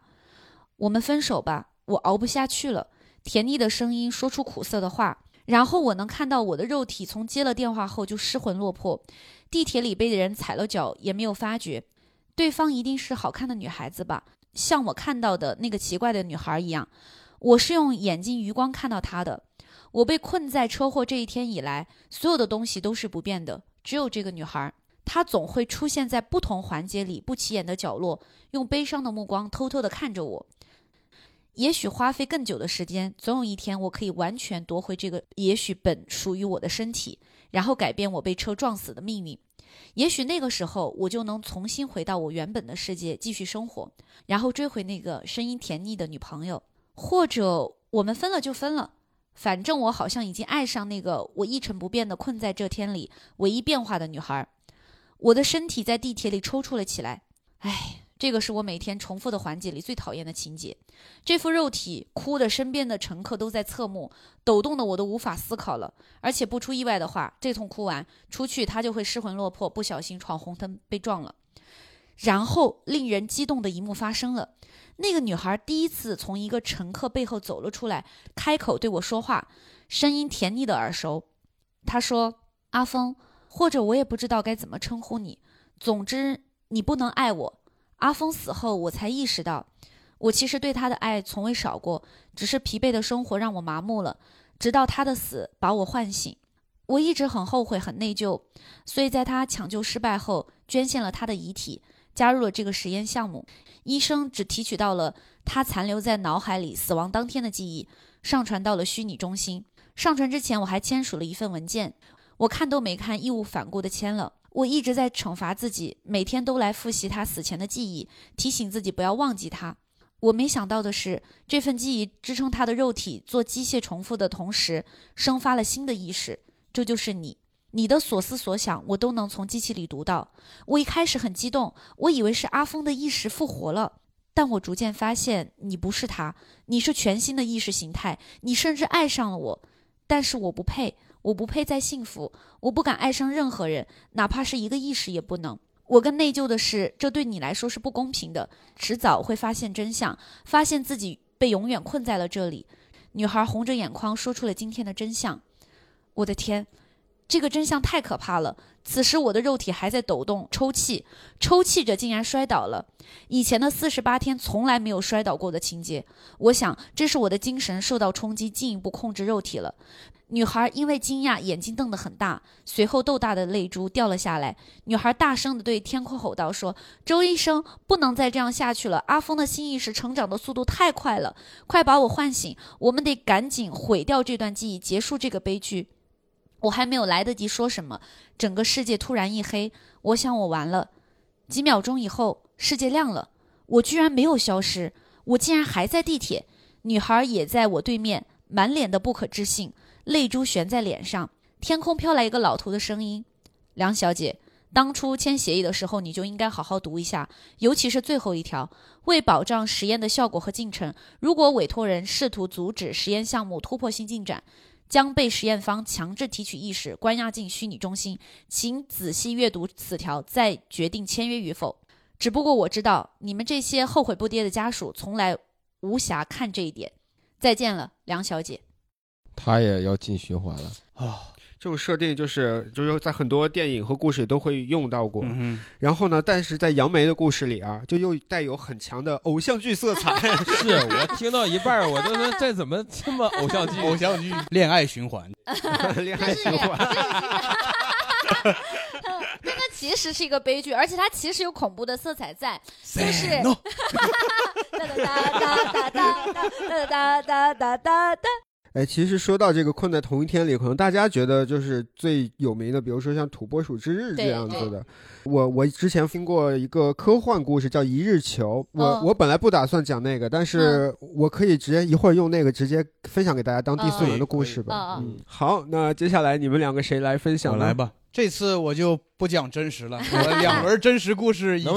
我们分手吧，我熬不下去了。”甜腻的声音说出苦涩的话，然后我能看到我的肉体从接了电话后就失魂落魄，地铁里被人踩了脚也没有发觉，对方一定是好看的女孩子吧，像我看到的那个奇怪的女孩一样。我是用眼睛余光看到她的。我被困在车祸这一天以来，所有的东西都是不变的，只有这个女孩，她总会出现在不同环节里不起眼的角落，用悲伤的目光偷偷地看着我。也许花费更久的时间，总有一天我可以完全夺回这个也许本属于我的身体，然后改变我被车撞死的命运。也许那个时候，我就能重新回到我原本的世界，继续生活，然后追回那个声音甜腻的女朋友，或者我们分了就分了。反正我好像已经爱上那个我一成不变的困在这天里唯一变化的女孩。我的身体在地铁里抽搐了起来。唉，这个是我每天重复的环节里最讨厌的情节。这副肉体哭的，身边的乘客都在侧目，抖动的我都无法思考了。而且不出意外的话，这通哭完出去，他就会失魂落魄，不小心闯红灯被撞了。然后令人激动的一幕发生了。那个女孩第一次从一个乘客背后走了出来，开口对我说话，声音甜腻的耳熟。她说：“阿峰，或者我也不知道该怎么称呼你。总之，你不能爱我。”阿峰死后，我才意识到，我其实对他的爱从未少过，只是疲惫的生活让我麻木了。直到他的死把我唤醒，我一直很后悔、很内疚，所以在他抢救失败后，捐献了他的遗体。加入了这个实验项目，医生只提取到了他残留在脑海里死亡当天的记忆，上传到了虚拟中心。上传之前，我还签署了一份文件，我看都没看，义无反顾地签了。我一直在惩罚自己，每天都来复习他死前的记忆，提醒自己不要忘记他。我没想到的是，这份记忆支撑他的肉体做机械重复的同时，生发了新的意识，这就是你。你的所思所想，我都能从机器里读到。我一开始很激动，我以为是阿峰的意识复活了，但我逐渐发现你不是他，你是全新的意识形态。你甚至爱上了我，但是我不配，我不配再幸福，我不敢爱上任何人，哪怕是一个意识也不能。我更内疚的是，这对你来说是不公平的，迟早会发现真相，发现自己被永远困在了这里。女孩红着眼眶说出了今天的真相。我的天！这个真相太可怕了。此时我的肉体还在抖动、抽泣，抽泣着竟然摔倒了。以前的四十八天从来没有摔倒过的情节，我想这是我的精神受到冲击，进一步控制肉体了。女孩因为惊讶，眼睛瞪得很大，随后豆大的泪珠掉了下来。女孩大声地对天空吼道：“说，周医生，不能再这样下去了。阿峰的新意识成长的速度太快了，快把我唤醒！我们得赶紧毁掉这段记忆，结束这个悲剧。”我还没有来得及说什么，整个世界突然一黑。我想我完了。几秒钟以后，世界亮了，我居然没有消失，我竟然还在地铁。女孩也在我对面，满脸的不可置信，泪珠悬在脸上。天空飘来一个老头的声音：“梁小姐，当初签协议的时候，你就应该好好读一下，尤其是最后一条。为保障实验的效果和进程，如果委托人试图阻止实验项目突破性进展。”将被实验方强制提取意识，关押进虚拟中心。请仔细阅读此条，再决定签约与否。只不过我知道你们这些后悔不迭的家属从来无暇看这一点。再见了，梁小姐。他也要进循环了啊。这种设定就是就是在很多电影和故事里都会用到过，嗯、然后呢，但是在杨梅的故事里啊，就又带有很强的偶像剧色彩。是我听到一半，我都说这怎么这么偶像剧？偶像剧，恋爱循环，恋爱循环。那个其实是一个悲剧，而且它其实有恐怖的色彩在，就是哒哒哒哒哒哒哒哒哒哒哒哒。哎，其实说到这个困在同一天里，可能大家觉得就是最有名的，比如说像《土拨鼠之日》这样子的。我我之前听过一个科幻故事叫《一日球》，我我本来不打算讲那个，但是我可以直接一会儿用那个直接分享给大家当第四轮的故事吧。嗯，好，那接下来你们两个谁来分享？来吧，这次我就不讲真实了，我两轮真实故事已经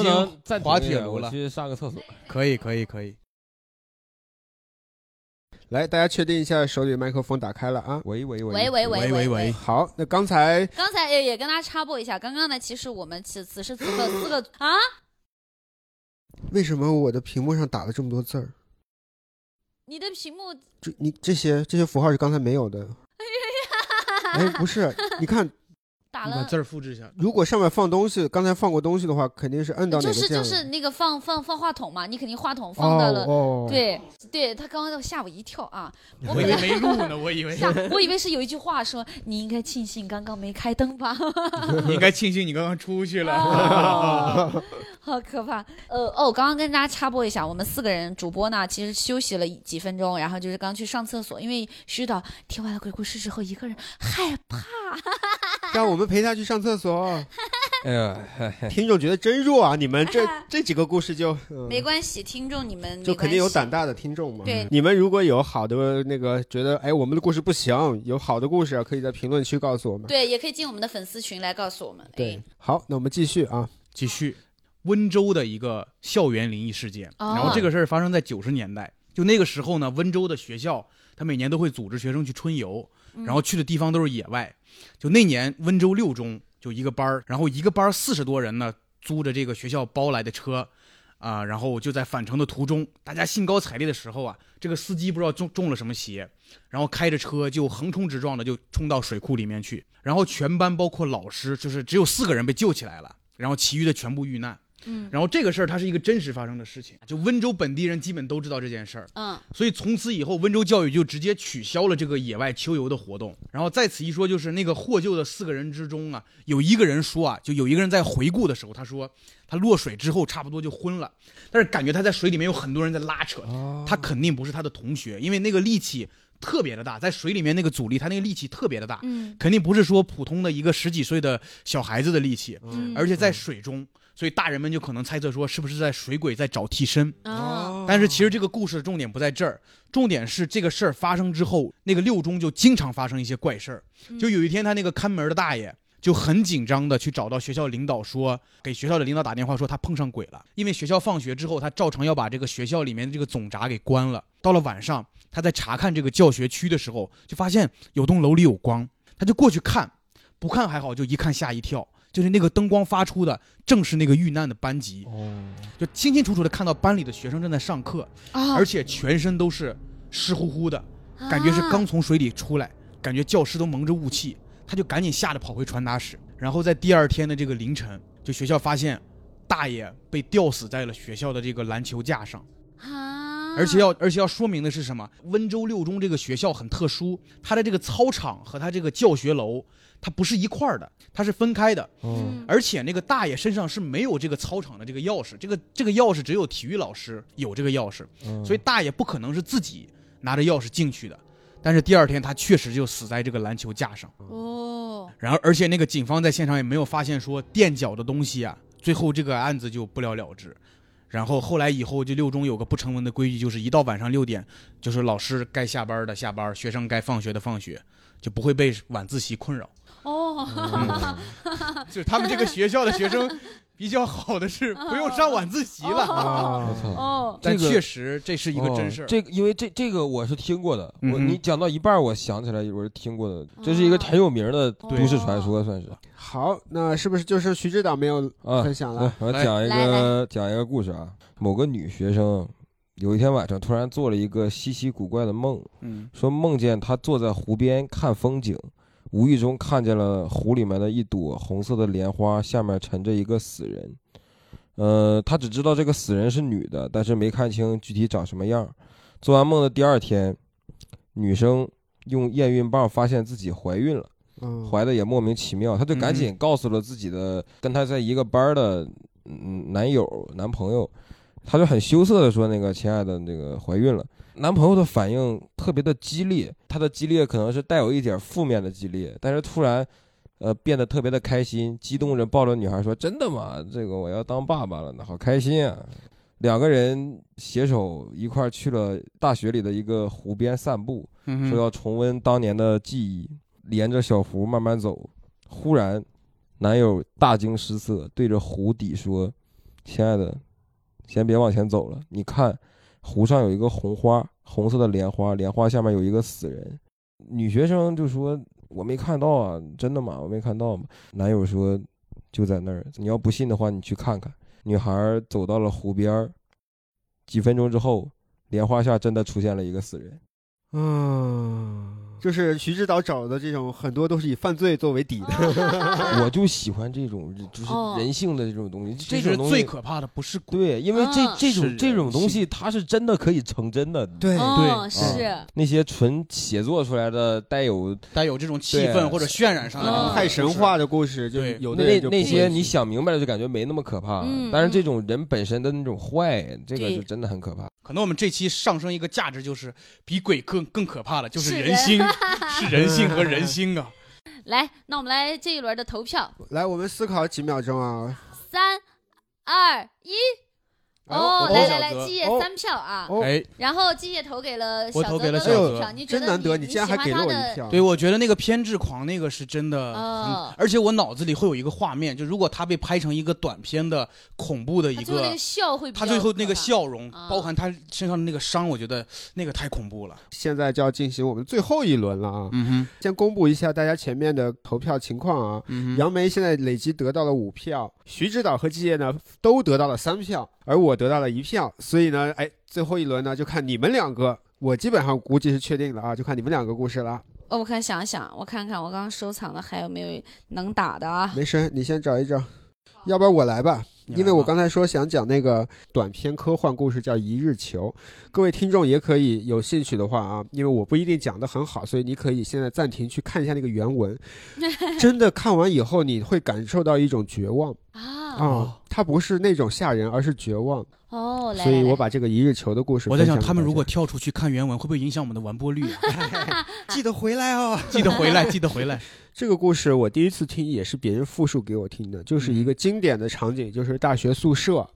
滑铁卢了。去上个厕所。可以，可以，可以。来，大家确定一下手里麦克风打开了啊！喂喂喂喂喂喂喂！好，那刚才刚才也也跟大家插播一下，刚刚呢，其实我们此此时此刻四个啊，为什么我的屏幕上打了这么多字儿？你的屏幕这你这些这些符号是刚才没有的。哎，不是，你看打了把字儿复制一下。如果上面放东西，刚才放过东西的话，肯定是摁到哪就是个键了？就是那个放放放话筒嘛，你肯定话筒放到了，哦哦，对对，他刚刚吓我一跳啊！我我以为没录呢，我以为吓，我以为是有一句话说你应该庆幸刚刚没开灯吧，你应该庆幸你刚刚出去了。哦 好可怕。呃哦，刚刚跟大家插播一下，我们四个人主播呢，其实休息了几分钟，然后就是刚去上厕所，因为徐导听完了鬼故事之后，一个人害怕。让我们陪他去上厕所。哎呀，听众觉得真弱啊！你们这 这几个故事就、嗯没关系，听众你们就肯定有胆大。的听众嘛。对你们如果有好的那个觉得，哎，我们的故事不行，有好的故事啊，可以在评论区告诉我们。对，也可以进我们的粉丝群来告诉我们。对哎，好，那我们继续啊。继续，温州的一个校园灵异事件。哦然后这个事儿发生在九十年代，就那个时候呢，温州的学校他每年都会组织学生去春游，嗯然后去的地方都是野外。就那年温州六中就一个班儿，然后一个班四十多人呢，租着这个学校包来的车。啊，然后就在返程的途中，大家兴高采烈的时候啊，这个司机不知道中中了什么邪，然后开着车就横冲直撞的就冲到水库里面去，然后全班包括老师，就是只有四个人被救起来了，然后其余的全部遇难。嗯。然后这个事儿它是一个真实发生的事情，就温州本地人基本都知道这件事儿，嗯。所以从此以后温州教育就直接取消了这个野外秋游的活动。然后在此一说，就是那个获救的四个人之中啊，有一个人说啊，就有一个人在回顾的时候，他说他落水之后差不多就昏了，但是感觉他在水里面有很多人在拉扯他，他肯定不是他的同学，因为那个力气特别的大，在水里面那个阻力，他那个力气特别的大，嗯。肯定不是说普通的一个十几岁的小孩子的力气，嗯，而且在水中，所以大人们就可能猜测说是不是在水鬼在找替身。哦，但是其实这个故事的重点不在这儿，重点是这个事儿发生之后，那个六中就经常发生一些怪事儿。就有一天，他那个看门的大爷就很紧张的去找到学校领导说，给学校的领导打电话说他碰上鬼了，因为学校放学之后，他照常要把这个学校里面的这个总闸给关了。到了晚上，他在查看这个教学区的时候，就发现有栋楼里有光，他就过去看，不看还好，就一看吓一跳。就是那个灯光发出的，正是那个遇难的班级，哦，就清清楚楚的看到班里的学生正在上课，啊而且全身都是湿乎乎的，感觉是刚从水里出来，感觉教室都蒙着雾气，他就赶紧吓得跑回传达室。然后在第二天的这个凌晨，就学校发现大爷被吊死在了学校的这个篮球架上。啊，而且要而且要说明的是什么？温州六中这个学校很特殊，它的这个操场和它这个教学楼，它不是一块儿的，它是分开的。嗯而且那个大爷身上是没有这个操场的这个钥匙，这个这个钥匙只有体育老师有这个钥匙，嗯所以大爷不可能是自己拿着钥匙进去的。但是第二天他确实就死在这个篮球架上，哦，然后而且那个警方在现场也没有发现说垫脚的东西啊，最后这个案子就不了了之。然后后来以后，就六中有个不成文的规矩，就是一到晚上六点，就是老师该下班的下班，学生该放学的放学，就不会被晚自习困扰。哦，就是他们这个学校的学生 比较好的是不用上晚自习了，啊我操。哦，但这个确实这是一个真事儿。哦这个因为这这个我是听过的，我你讲到一半儿，我想起来我是听过的，这是一个很有名的都市传说，算是好，那是不是就是徐指导没有啊。分享了？来我讲一来个讲一个故事啊。某个女学生有一天晚上突然做了一个稀奇古怪的梦，嗯说梦见她坐在湖边看风景，无意中看见了湖里面的一朵红色的莲花，下面沉着一个死人。呃，他只知道这个死人是女的，但是没看清具体长什么样。做完梦的第二天，女生用验孕棒发现自己怀孕了。嗯，怀的也莫名其妙，她就赶紧告诉了自己的跟她在一个班的嗯男友男朋友，她就很羞涩的说：“那个亲爱的，那个怀孕了。”男朋友的反应特别的激烈，他的激烈可能是带有一点负面的激烈，但是突然，呃，变得特别的开心，激动着抱着女孩说：“真的吗？这个我要当爸爸了，那好开心啊！”两个人携手一块去了大学里的一个湖边散步，嗯说要重温当年的记忆，沿着小湖慢慢走。忽然，男友大惊失色，对着湖底说：“亲爱的，先别往前走了，你看，湖上有一个红花，红色的莲花，莲花下面有一个死人。”女学生就说：“我没看到啊，真的吗？我没看到吗？”男友说：“就在那儿，你要不信的话，你去看看。”女孩走到了湖边儿，几分钟之后，莲花下真的出现了一个死人。嗯，就是徐指导找的这种很多都是以犯罪作为底的。我就喜欢这种就是哦人性的这种东西，这种东西。最可怕的不是鬼，对，因为这啊这种这种东西，它是真的可以成真的。对哦，对是，那些纯写作出来的带有带有这种气氛或者渲染上来的嗯太神话的故事，就有那那些你想明白了就感觉没那么可怕，嗯但是这种人本身的那种坏，这个对是真的很可怕。可能我们这期上升一个价值，就是比鬼更更可怕的，就是人心，是人性和人心啊！来，那我们来这一轮的投票，来，我们思考几秒钟啊。三、二、一。哦，来来来，投小泽基业哦三票啊，哦，哎，然后基业投给了小我投给了泽的小泽一票，你觉真难得，你你竟然还给了我一。喜欢他的票。对，我觉得那个偏执狂那个是真的而且我脑子里会有一个画面，就如果他被拍成一个短片的恐怖的一个他最后那个，笑会他最后那个笑容，啊包含他身上的那个伤，我觉得那个太恐怖了。现在就要进行我们最后一轮了啊！嗯哼，先公布一下大家前面的投票情况啊。嗯哼，杨梅现在累计得到了五票，徐指导和季业呢都得到了三票，而我得到了一票。所以呢，哎，最后一轮呢就看你们两个，我基本上估计是确定了啊，就看你们两个故事了。哦，我看想想，我看看我刚刚收藏的还有没有能打的啊？没事，你先找一找，要不然我来吧。因为我刚才说想讲那个短篇科幻故事叫《一日球》，各位听众也可以有兴趣的话啊，因为我不一定讲得很好，所以你可以现在暂停去看一下那个原文。真的看完以后，你会感受到一种绝望啊，啊，它不是那种吓人，而是绝望。哦，来所以我把这个《一日球》的故事，我在想，他们如果跳出去看原文，会不会影响我们的完播率 啊？记得回来哦。记得回来，记得回来。这个故事我第一次听也是别人复述给我听的，就是一个经典的场景，就是大学宿舍，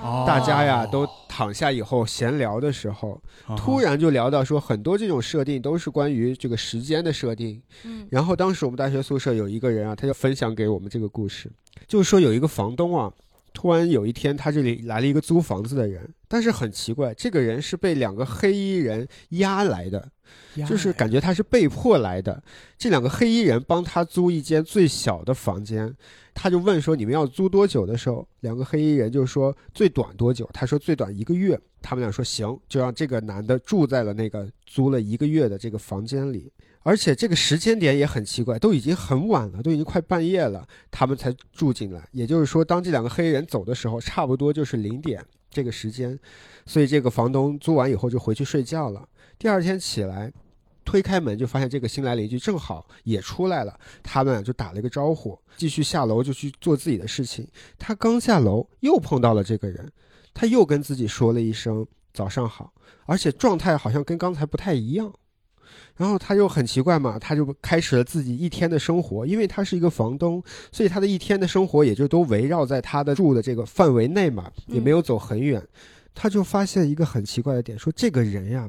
哦。大家呀都躺下以后闲聊的时候，哦突然就聊到说很多这种设定都是关于这个时间的设定。嗯。然后当时我们大学宿舍有一个人啊，他就分享给我们这个故事，就是说有一个房东啊，突然有一天他这里来了一个租房子的人，但是很奇怪，这个人是被两个黑衣人押来的。就是感觉他是被迫来的。这两个黑衣人帮他租一间最小的房间，他就问说：“你们要租多久？”的时候，两个黑衣人就说：“最短多久？”他说：“最短一个月。”他们俩说：“行。”就让这个男的住在了那个租了一个月的这个房间里。而且这个时间点也很奇怪，都已经很晚了，都已经快半夜了，他们才住进来。也就是说，当这两个黑人走的时候，差不多就是零点这个时间，所以这个房东租完以后就回去睡觉了。第二天起来，推开门就发现这个新来邻居正好也出来了，他们俩就打了一个招呼，继续下楼就去做自己的事情。他刚下楼又碰到了这个人，他又跟自己说了一声早上好，而且状态好像跟刚才不太一样。然后他又很奇怪嘛，他就开始了自己一天的生活，因为他是一个房东，所以他的一天的生活也就都围绕在他的住的这个范围内嘛，也没有走很远。他就发现一个很奇怪的点，说这个人呀，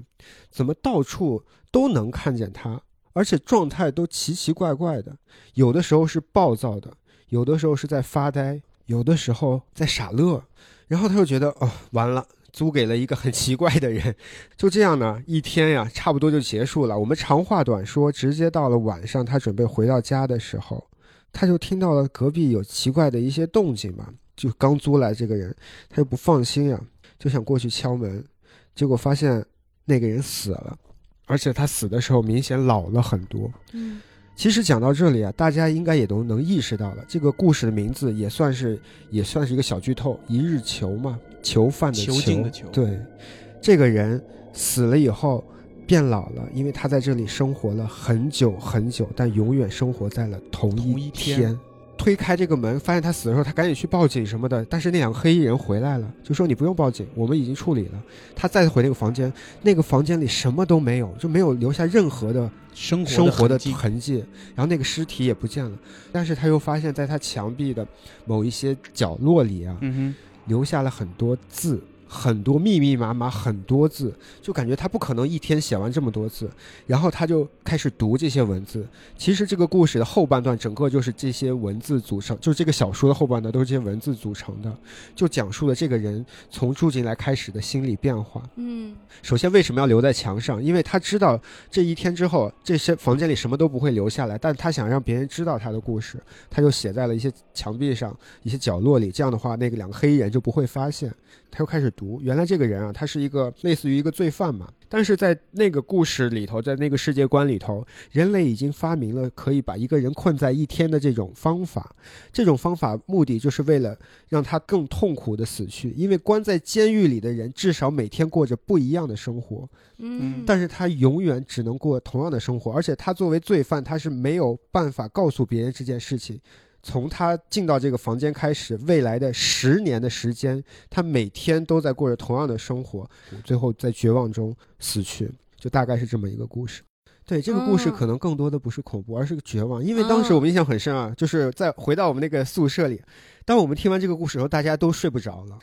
怎么到处都能看见他，而且状态都奇奇怪怪的，有的时候是暴躁的，有的时候是在发呆，有的时候在傻乐。然后他又觉得哦，完了，租给了一个很奇怪的人。就这样呢，一天呀，差不多就结束了。我们长话短说，直接到了晚上，他准备回到家的时候，他就听到了隔壁有奇怪的一些动静嘛。就刚租来这个人，他就不放心呀、就想过去敲门，结果发现那个人死了，而且他死的时候明显老了很多。嗯其实讲到这里啊，大家应该也都能意识到了，这个故事的名字也算是也算是一个小剧透，一日囚嘛，囚犯的囚禁的囚对，这个人死了以后变老了，因为他在这里生活了很久很久，但永远生活在了同一天推开这个门，发现他死的时候，他赶紧去报警什么的。但是那两个黑衣人回来了，就说你不用报警，我们已经处理了。他再回那个房间，那个房间里什么都没有，就没有留下任何的生活生活的痕迹痕迹，然后那个尸体也不见了。但是他又发现，在他墙壁的某一些角落里啊，嗯留下了很多字，很多密密麻麻很多字，就感觉他不可能一天写完这么多字。然后他就开始读这些文字。其实这个故事的后半段，整个就是这些文字组成，就是这个小说的后半段都是这些文字组成的，就讲述了这个人从住进来开始的心理变化。嗯首先，为什么要留在墙上？因为他知道这一天之后，这些房间里什么都不会留下来，但他想让别人知道他的故事，他就写在了一些墙壁上、一些角落里。这样的话，那个两个黑衣人就不会发现。他又开始读。原来这个人啊，他是一个类似于一个罪犯嘛。但是在那个故事里头，在那个世界观里头，人类已经发明了可以把一个人困在一天的这种方法。这种方法目的就是为了让他更痛苦的死去，因为关在监狱里的人至少每天过着不一样的生活，嗯，但是他永远只能过同样的生活，而且他作为罪犯，他是没有办法告诉别人这件事情。从他进到这个房间开始，未来的十年的时间，他每天都在过着同样的生活，最后在绝望中死去，就大概是这么一个故事。对这个故事，嗯可能更多的不是恐怖，而是个绝望。因为当时我们印象很深啊，就是在回到我们那个宿舍里，当我们听完这个故事后，大家都睡不着了。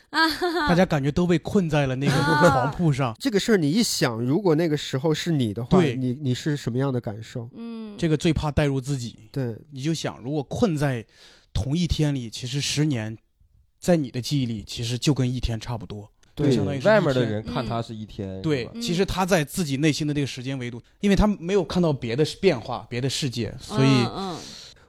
大家感觉都被困在了那个啊床铺上。这个事儿你一想，如果那个时候是你的话，对你你是什么样的感受？嗯，这个最怕带入自己，对，你就想，如果困在同一天里，其实十年，在你的记忆里，其实就跟一天差不多。对相当于外面的人看他是一天，对其实他在自己内心的这个时间维度，因为他没有看到别的变化、别的世界，所以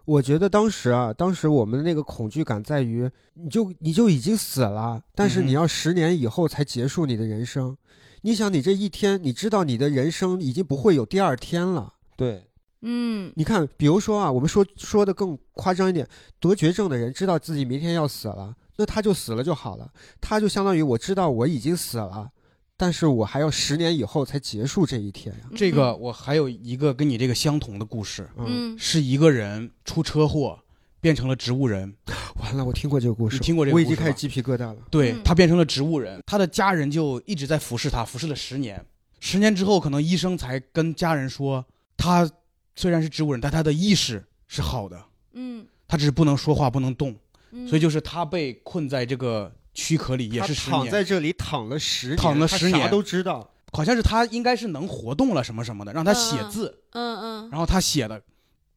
我觉得当时啊，当时我们的那个恐惧感在于，你就你就已经死了，但是你要十年以后才结束你的人生。你想，你这一天，你知道你的人生已经不会有第二天了。对，嗯。你看，比如说啊，我们说说的更夸张一点，得绝症的人知道自己明天要死了，那他就死了就好了，他就相当于我知道我已经死了，但是我还要十年以后才结束这一天呀。这个我还有一个跟你这个相同的故事，嗯，嗯是一个人出车祸变成了植物人，完了，我听过这个故事，你听过这个故事我已经开始鸡皮疙瘩了。对嗯他变成了植物人，他的家人就一直在服侍他，服侍了十年。十年之后，可能医生才跟家人说，他虽然是植物人，但他的意识是好的，嗯他只是不能说话，不能动，嗯，所以就是他被困在这个躯壳里，也是十年。躺在这里躺了十年，躺了他啥十年都知道。好像是他应该是能活动了什么什么的，让他写嗯字，嗯嗯，然后他写的，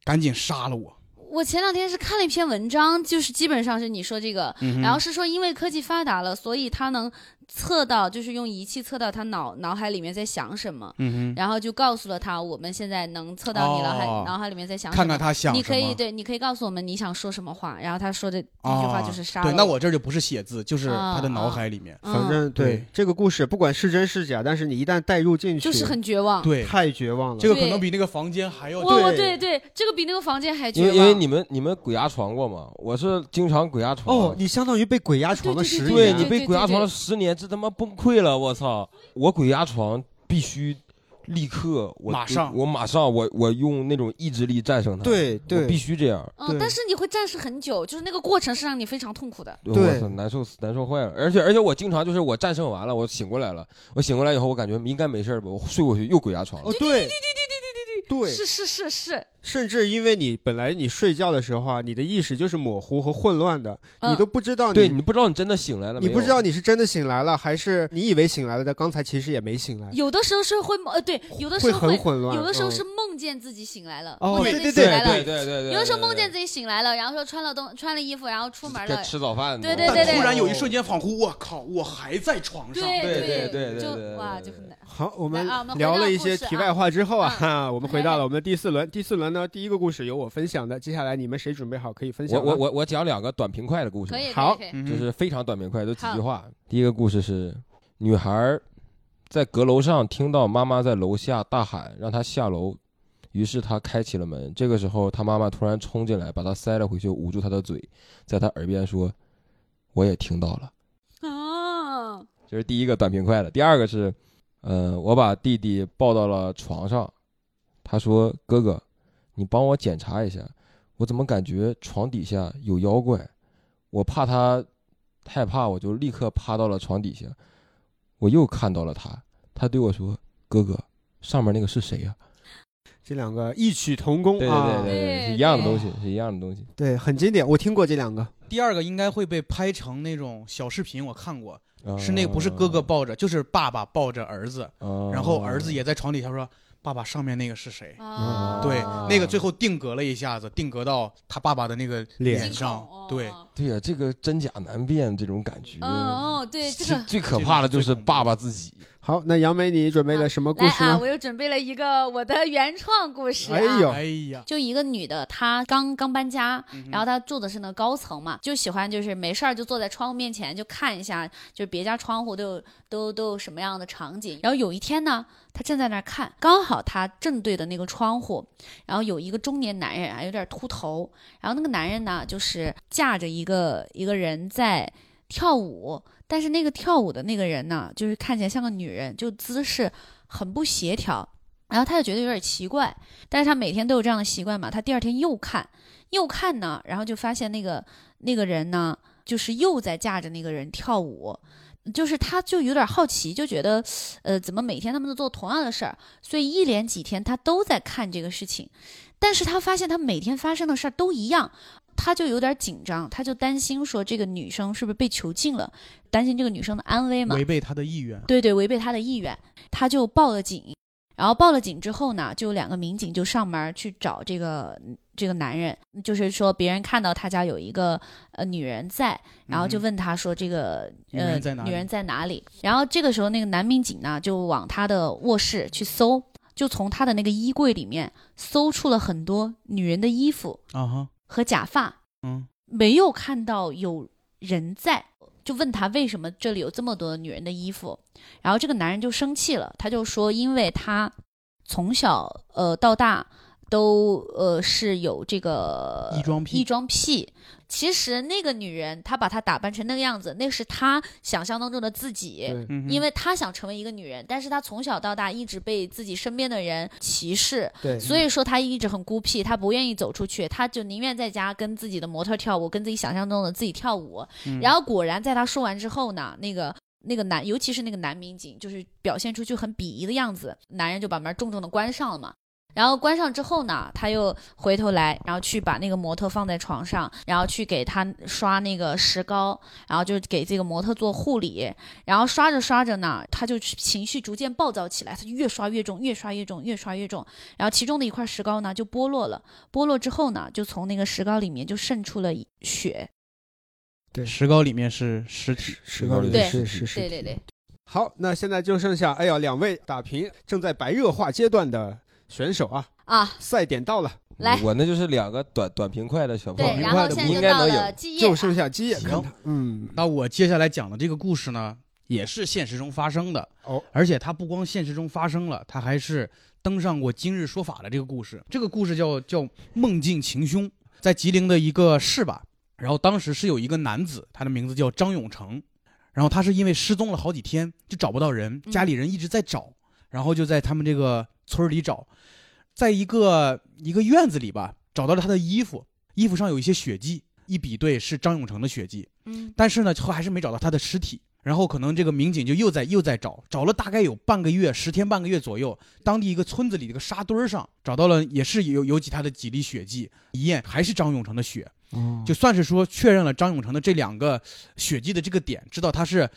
赶紧杀了我。我前两天是看了一篇文章，就是基本上是你说这个，嗯然后是说因为科技发达了，所以他能测到，就是用仪器测到他脑脑海里面在想什么，嗯，然后就告诉了他，我们现在能测到你脑海、哦脑海里面在想什么。看看他想你可以。对，你可以告诉我们你想说什么话，然后他说的第一句话就是杀了对，那我这儿就不是写字，就是啊他的脑海里面。嗯反正对对这个故事，不管是真是假，但是你一旦带入进去，就是很绝望。对，太绝望了。这个可能比那个房间还要我我对对对，这个比那个房间还绝望。因为因为你们你们鬼压床过吗？我是经常鬼压床。哦，你相当于被鬼压床了十年。对你被鬼压床了十年，这他妈崩溃了！我操！我鬼压床必须立刻，我马上我马上，我我用那种意志力战胜它。对我必，须这样。嗯，但是你会战胜很久，就是那个过程是让你非常痛苦的。对我操，难受死，难受坏了。而且而且我经常就是我战胜完了，我醒过来了，我醒过来以后，我感觉应该没事吧，我睡过去又鬼压床了哦。对，对，是是是是，甚至因为你本来你睡觉的时候啊，你的意识就是模糊和混乱的，嗯你都不知道对你你不知道你真的醒来了没有，你不知道你是真的醒来了，还是你以为醒来了，但刚才其实也没醒来，有的时候是会梦呃，对，有的时候会候很混乱。有的时候嗯是梦见自己醒来了，哦梦见对对自己醒来了对对。对对对，有的时候梦见自己醒来了，然后说穿了东穿了衣服，然后出门该了，吃早饭。对对对但突然有一瞬间，仿佛我靠，我还在床上。对对对对对对就哇，就很难。好，我们来啊我们回聊到了一些题外话之后啊，嗯哈，我们回到了我们的第四轮。第四轮呢，第一个故事由我分享的，接下来你们谁准备好可以分享？我我我我讲两个短平快的故事，可以，好就是非常短平快，都几句话。第一个故事是女孩在阁楼上听到妈妈在楼下大喊让她下楼，于是她开启了门。这个时候，她妈妈突然冲进来，把她塞了回去，捂住她的嘴，在她耳边说：“我也听到了。啊，”这是第一个短平快的。第二个是，呃，我把弟弟抱到了床上，他说：“哥哥，你帮我检查一下，我怎么感觉床底下有妖怪？我怕他害怕，我就立刻趴到了床底下。我又看到了他，他对我说：‘哥哥，上面那个是谁呀、这两个异曲同工对啊，对对对，对是一样的东西，是一样的东西。对很经典，我听过这两个。第二个应该会被拍成那种小视频，我看过，啊是那个不是哥哥抱着，就是爸爸抱着儿子，啊然后儿子也在床底下说：“爸爸，上面那个是谁？”啊，对啊，那个最后定格了一下子，定格到他爸爸的那个脸脸上。对，对呀、这个真假难辨这种感觉。嗯哦，对，这个最最可怕的就是爸爸自己。好，那杨梅，你准备了什么故来啊，事？我又准备了一个我的原创故事、啊。哎呦哎呀，就一个女的，她刚刚搬家，嗯然后她住的是那个高层嘛，就喜欢就是没事儿就坐在窗户面前就看一下，就是别家窗户都有都都有什么样的场景。然后有一天呢，她正在那儿看，刚好她正对的那个窗户，然后有一个中年男人啊，有点秃头，然后那个男人呢就是架着一个一个人在跳舞，但是那个跳舞的那个人呢，就是看起来像个女人，就姿势很不协调。然后他就觉得有点奇怪，但是他每天都有这样的习惯嘛，他第二天又看，又看呢，然后就发现那个那个人呢，就是又在架着那个人跳舞，就是他就有点好奇，就觉得，呃，怎么每天他们都做同样的事儿，所以一连几天他都在看这个事情，但是他发现他每天发生的事儿都一样。他就有点紧张，他就担心说这个女生是不是被囚禁了，担心这个女生的安危嘛。违背他的意愿。对对，违背他的意愿，他就报了警。然后报了警之后呢，就有两个民警就上门去找这个这个男人，就是说别人看到他家有一个呃女人在，然后就嗯问他说这个、女呃人在哪里女人在哪里？然后这个时候那个男民警呢就往他的卧室去搜，就从他的那个衣柜里面搜出了很多女人的衣服啊哈，和假发，嗯。没有看到有人在，就问他为什么这里有这么多女人的衣服，然后这个男人就生气了，他就说，因为他从小呃到大都呃是有这个异装癖异装癖。其实那个女人，她把她打扮成那个样子，那是她想象当中的自己。因为她想成为一个女人，但是她从小到大一直被自己身边的人歧视，对，所以说她一直很孤僻，她不愿意走出去，她就宁愿在家跟自己的模特跳舞，跟自己想象中的自己跳舞。嗯然后果然在她说完之后呢，那个那个男，尤其是那个男民警，就是表现出去很鄙夷的样子，男人就把门重重的关上了嘛。然后关上之后呢，他又回头来，然后去把那个模特放在床上，然后去给他刷那个石膏，然后就给这个模特做护理。然后刷着刷着呢，他就情绪逐渐暴躁起来，他就越刷越重，越刷越重，越刷越重。然后其中的一块石膏呢就剥落了，剥落之后呢，就从那个石膏里面就渗出了血。对石膏里面是尸体，石膏里面是是是。对对对，好，那现在就剩下哎呀两位打平正在白热化阶段的选手啊，啊，赛点到了，来。我那就是两个短短平快的小朋对，友，然后现在就到应该能有。了基业就剩下基业行。看他，嗯，那我接下来讲的这个故事呢，也是现实中发生的。哦，而且它不光现实中发生了，它还是登上过《今日说法》的这个故事。这个故事叫叫梦境情凶，在吉林的一个市吧。然后当时是有一个男子，他的名字叫张永成，然后他是因为失踪了好几天，就找不到人，嗯。家里人一直在找，然后就在他们这个村儿里找，在一个一个院子里吧，找到了他的衣服，衣服上有一些血迹，一比对是张永成的血迹。嗯但是呢，后还是没找到他的尸体。然后可能这个民警就又在又在找，找了大概有半个月，十天半个月左右。当地一个村子里的一个沙堆上找到了，也是有有几他的几粒血迹，一验还是张永成的血，哦就算是说确认了张永成的这两个血迹的这个点，知道他是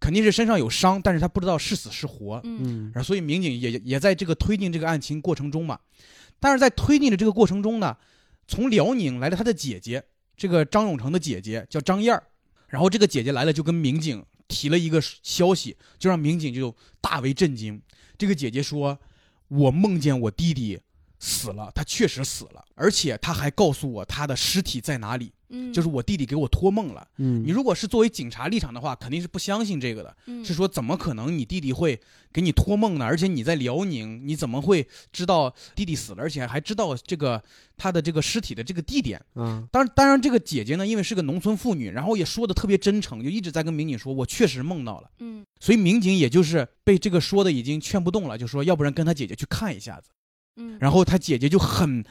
肯定是身上有伤，但是他不知道是死是活。嗯嗯然后所以民警也也在这个推进这个案情过程中嘛，但是在推进的这个过程中呢，从辽宁来了他的姐姐，这个张永成的姐姐叫张燕儿，然后这个姐姐来了就跟民警提了一个消息，就让民警就大为震惊。这个姐姐说：“我梦见我弟弟死了，他确实死了，而且他还告诉我他的尸体在哪里，嗯，就是我弟弟给我托梦了。”嗯你如果是作为警察立场的话，肯定是不相信这个的。嗯是说怎么可能你弟弟会给你托梦呢？而且你在辽宁，你怎么会知道弟弟死了，而且还知道这个他的这个尸体的这个地点？嗯当然，当然这个姐姐呢，因为是个农村妇女，然后也说的特别真诚，就一直在跟民警说，我确实梦到了。嗯所以民警也就是被这个说的已经劝不动了，就说要不然跟他姐姐去看一下子。嗯，然后他姐姐就很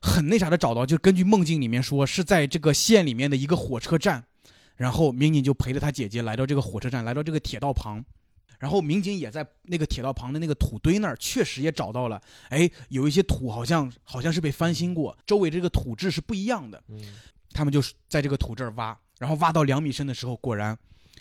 很那啥的找到，就根据梦境里面说是在这个县里面的一个火车站，然后民警就陪着他姐姐来到这个火车站，来到这个铁道旁，然后民警也在那个铁道旁的那个土堆那儿确实也找到了，哎，有一些土好像好像是被翻新过，周围这个土质是不一样的，嗯。他们就是在这个土这儿挖，然后挖到两米深的时候，果然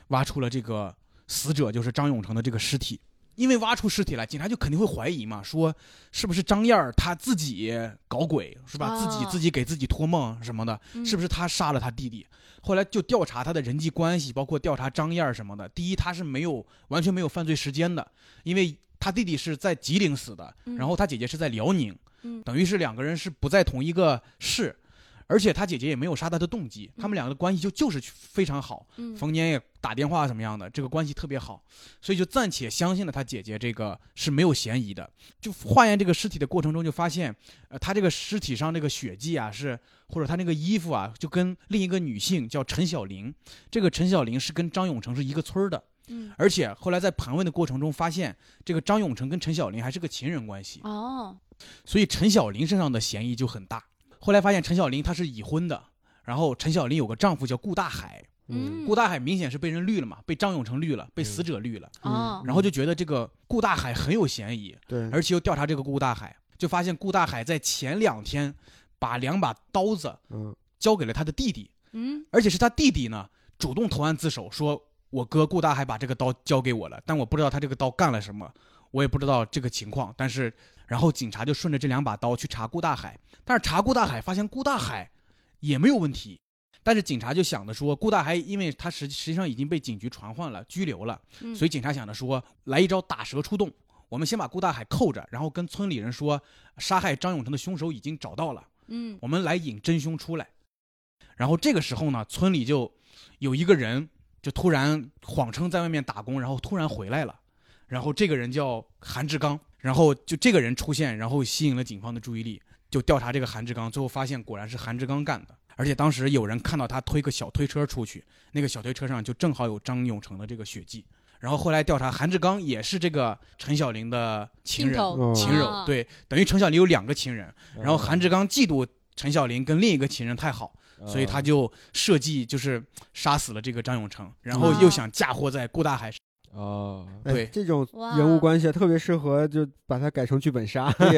挖出了这个死者就是张永成的这个尸体。因为挖出尸体来，警察就肯定会怀疑嘛，说是不是张燕儿她自己搞鬼是吧？自己哦自己给自己托梦什么的，嗯是不是她杀了她弟弟？后来就调查她的人际关系，包括调查张燕儿什么的。第一，她是没有完全没有犯罪时间的，因为她弟弟是在吉林死的，嗯然后她姐姐是在辽宁，嗯等于是两个人是不在同一个市。而且他姐姐也没有杀他的动机，他们两个的关系就就是非常好，嗯。逢年也打电话怎么样的，这个关系特别好，所以就暂且相信了他姐姐这个是没有嫌疑的。就化验这个尸体的过程中，就发现，呃，他这个尸体上这个血迹啊，是或者他那个衣服啊，就跟另一个女性叫陈小玲，这个陈小玲是跟张永成是一个村的，嗯。而且后来在盘问的过程中发现，这个张永成跟陈小玲还是个情人关系，哦，所以陈小玲身上的嫌疑就很大。后来发现陈小林她是已婚的，然后陈小林有个丈夫叫顾大海，嗯。顾大海明显是被人绿了嘛，被张永成绿了，被死者绿了，哦，然后就觉得这个顾大海很有嫌疑，对，而且又调查这个顾大海，就发现顾大海在前两天把两把刀子嗯。交给了他的弟弟，嗯。而且是他弟弟呢主动投案自首，说我哥顾大海把这个刀交给我了，但我不知道他这个刀干了什么，我也不知道这个情况，但是然后警察就顺着这两把刀去查顾大海，但是查顾大海发现顾大海也没有问题。但是警察就想着说，顾大海因为他实实际上已经被警局传唤了、拘留了，嗯所以警察想着说，来一招打蛇出洞。我们先把顾大海扣着，然后跟村里人说，杀害张永成的凶手已经找到了，嗯我们来引真凶出来。然后这个时候呢，村里就有一个人就突然谎称在外面打工，然后突然回来了。然后这个人叫韩志刚，然后就这个人出现，然后吸引了警方的注意力，就调查这个韩志刚，最后发现果然是韩志刚干的。而且当时有人看到他推个小推车出去，那个小推车上就正好有张永成的这个血迹。然后后来调查，韩志刚也是这个陈小玲的情人，情人，啊对，等于陈小玲有两个情人。然后韩志刚嫉妒陈小玲跟另一个情人太好，嗯所以他就设计就是杀死了这个张永成，然后又想嫁祸在顾大海身。哦，对哎，这种人物关系啊特别适合就把它改成剧本杀。对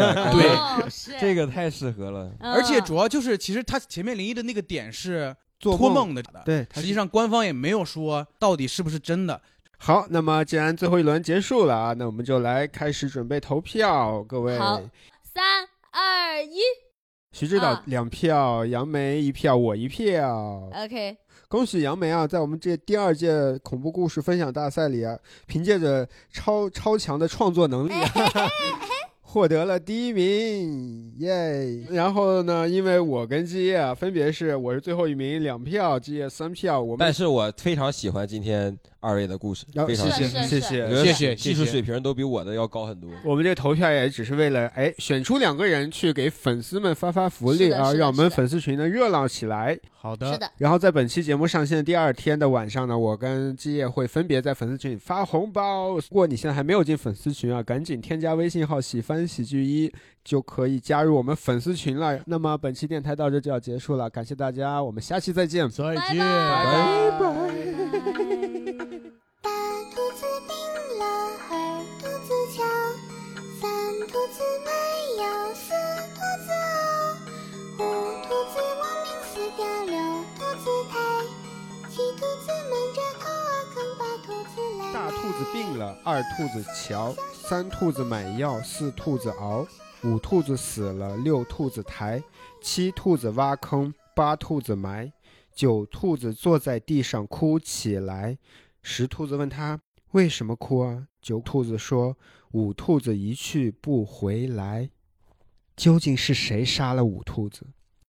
这个太适合了。嗯而且主要就是，其实他前面林一的那个点是做托梦的，对，实际上官方也没有说到底是不是真的。好，那么既然最后一轮结束了啊，那我们就来开始准备投票。各位，好三二一徐指导啊两票，杨梅一票，我一票。，OK，恭喜杨梅啊，在我们这第二届恐怖故事分享大赛里啊，凭借着超超强的创作能力、啊，获得了第一名，耶！然后呢，因为我跟基业啊，分别是我是最后一名，两票，基业三票，我们但是我非常喜欢今天二位的故事，非常谢谢谢谢谢谢技术水平都比我的要高很多。我们这投票也只是为了哎选出两个人去给粉丝们发发福利啊，让我们粉丝群呢热闹起来。好的是的，然后在本期节目上线第二天的晚上呢，我跟基业会分别在粉丝群里发红包。如果你现在还没有进粉丝群啊，赶紧添加微信号“喜翻喜剧一”，就可以加入我们粉丝群了。那么本期电台到这就要结束了，感谢大家，我们下期再见。再拜见，拜大兔子病了，二兔子瞧，三兔子没兔子病了，二兔子瞧，三兔子买药，四兔子熬，五兔子死了，六兔子抬，七兔子挖坑，八兔子埋，九兔子坐在地上哭起来。十兔子问他为什么哭啊？九兔子说五兔子一去不回来。究竟是谁杀了五兔子？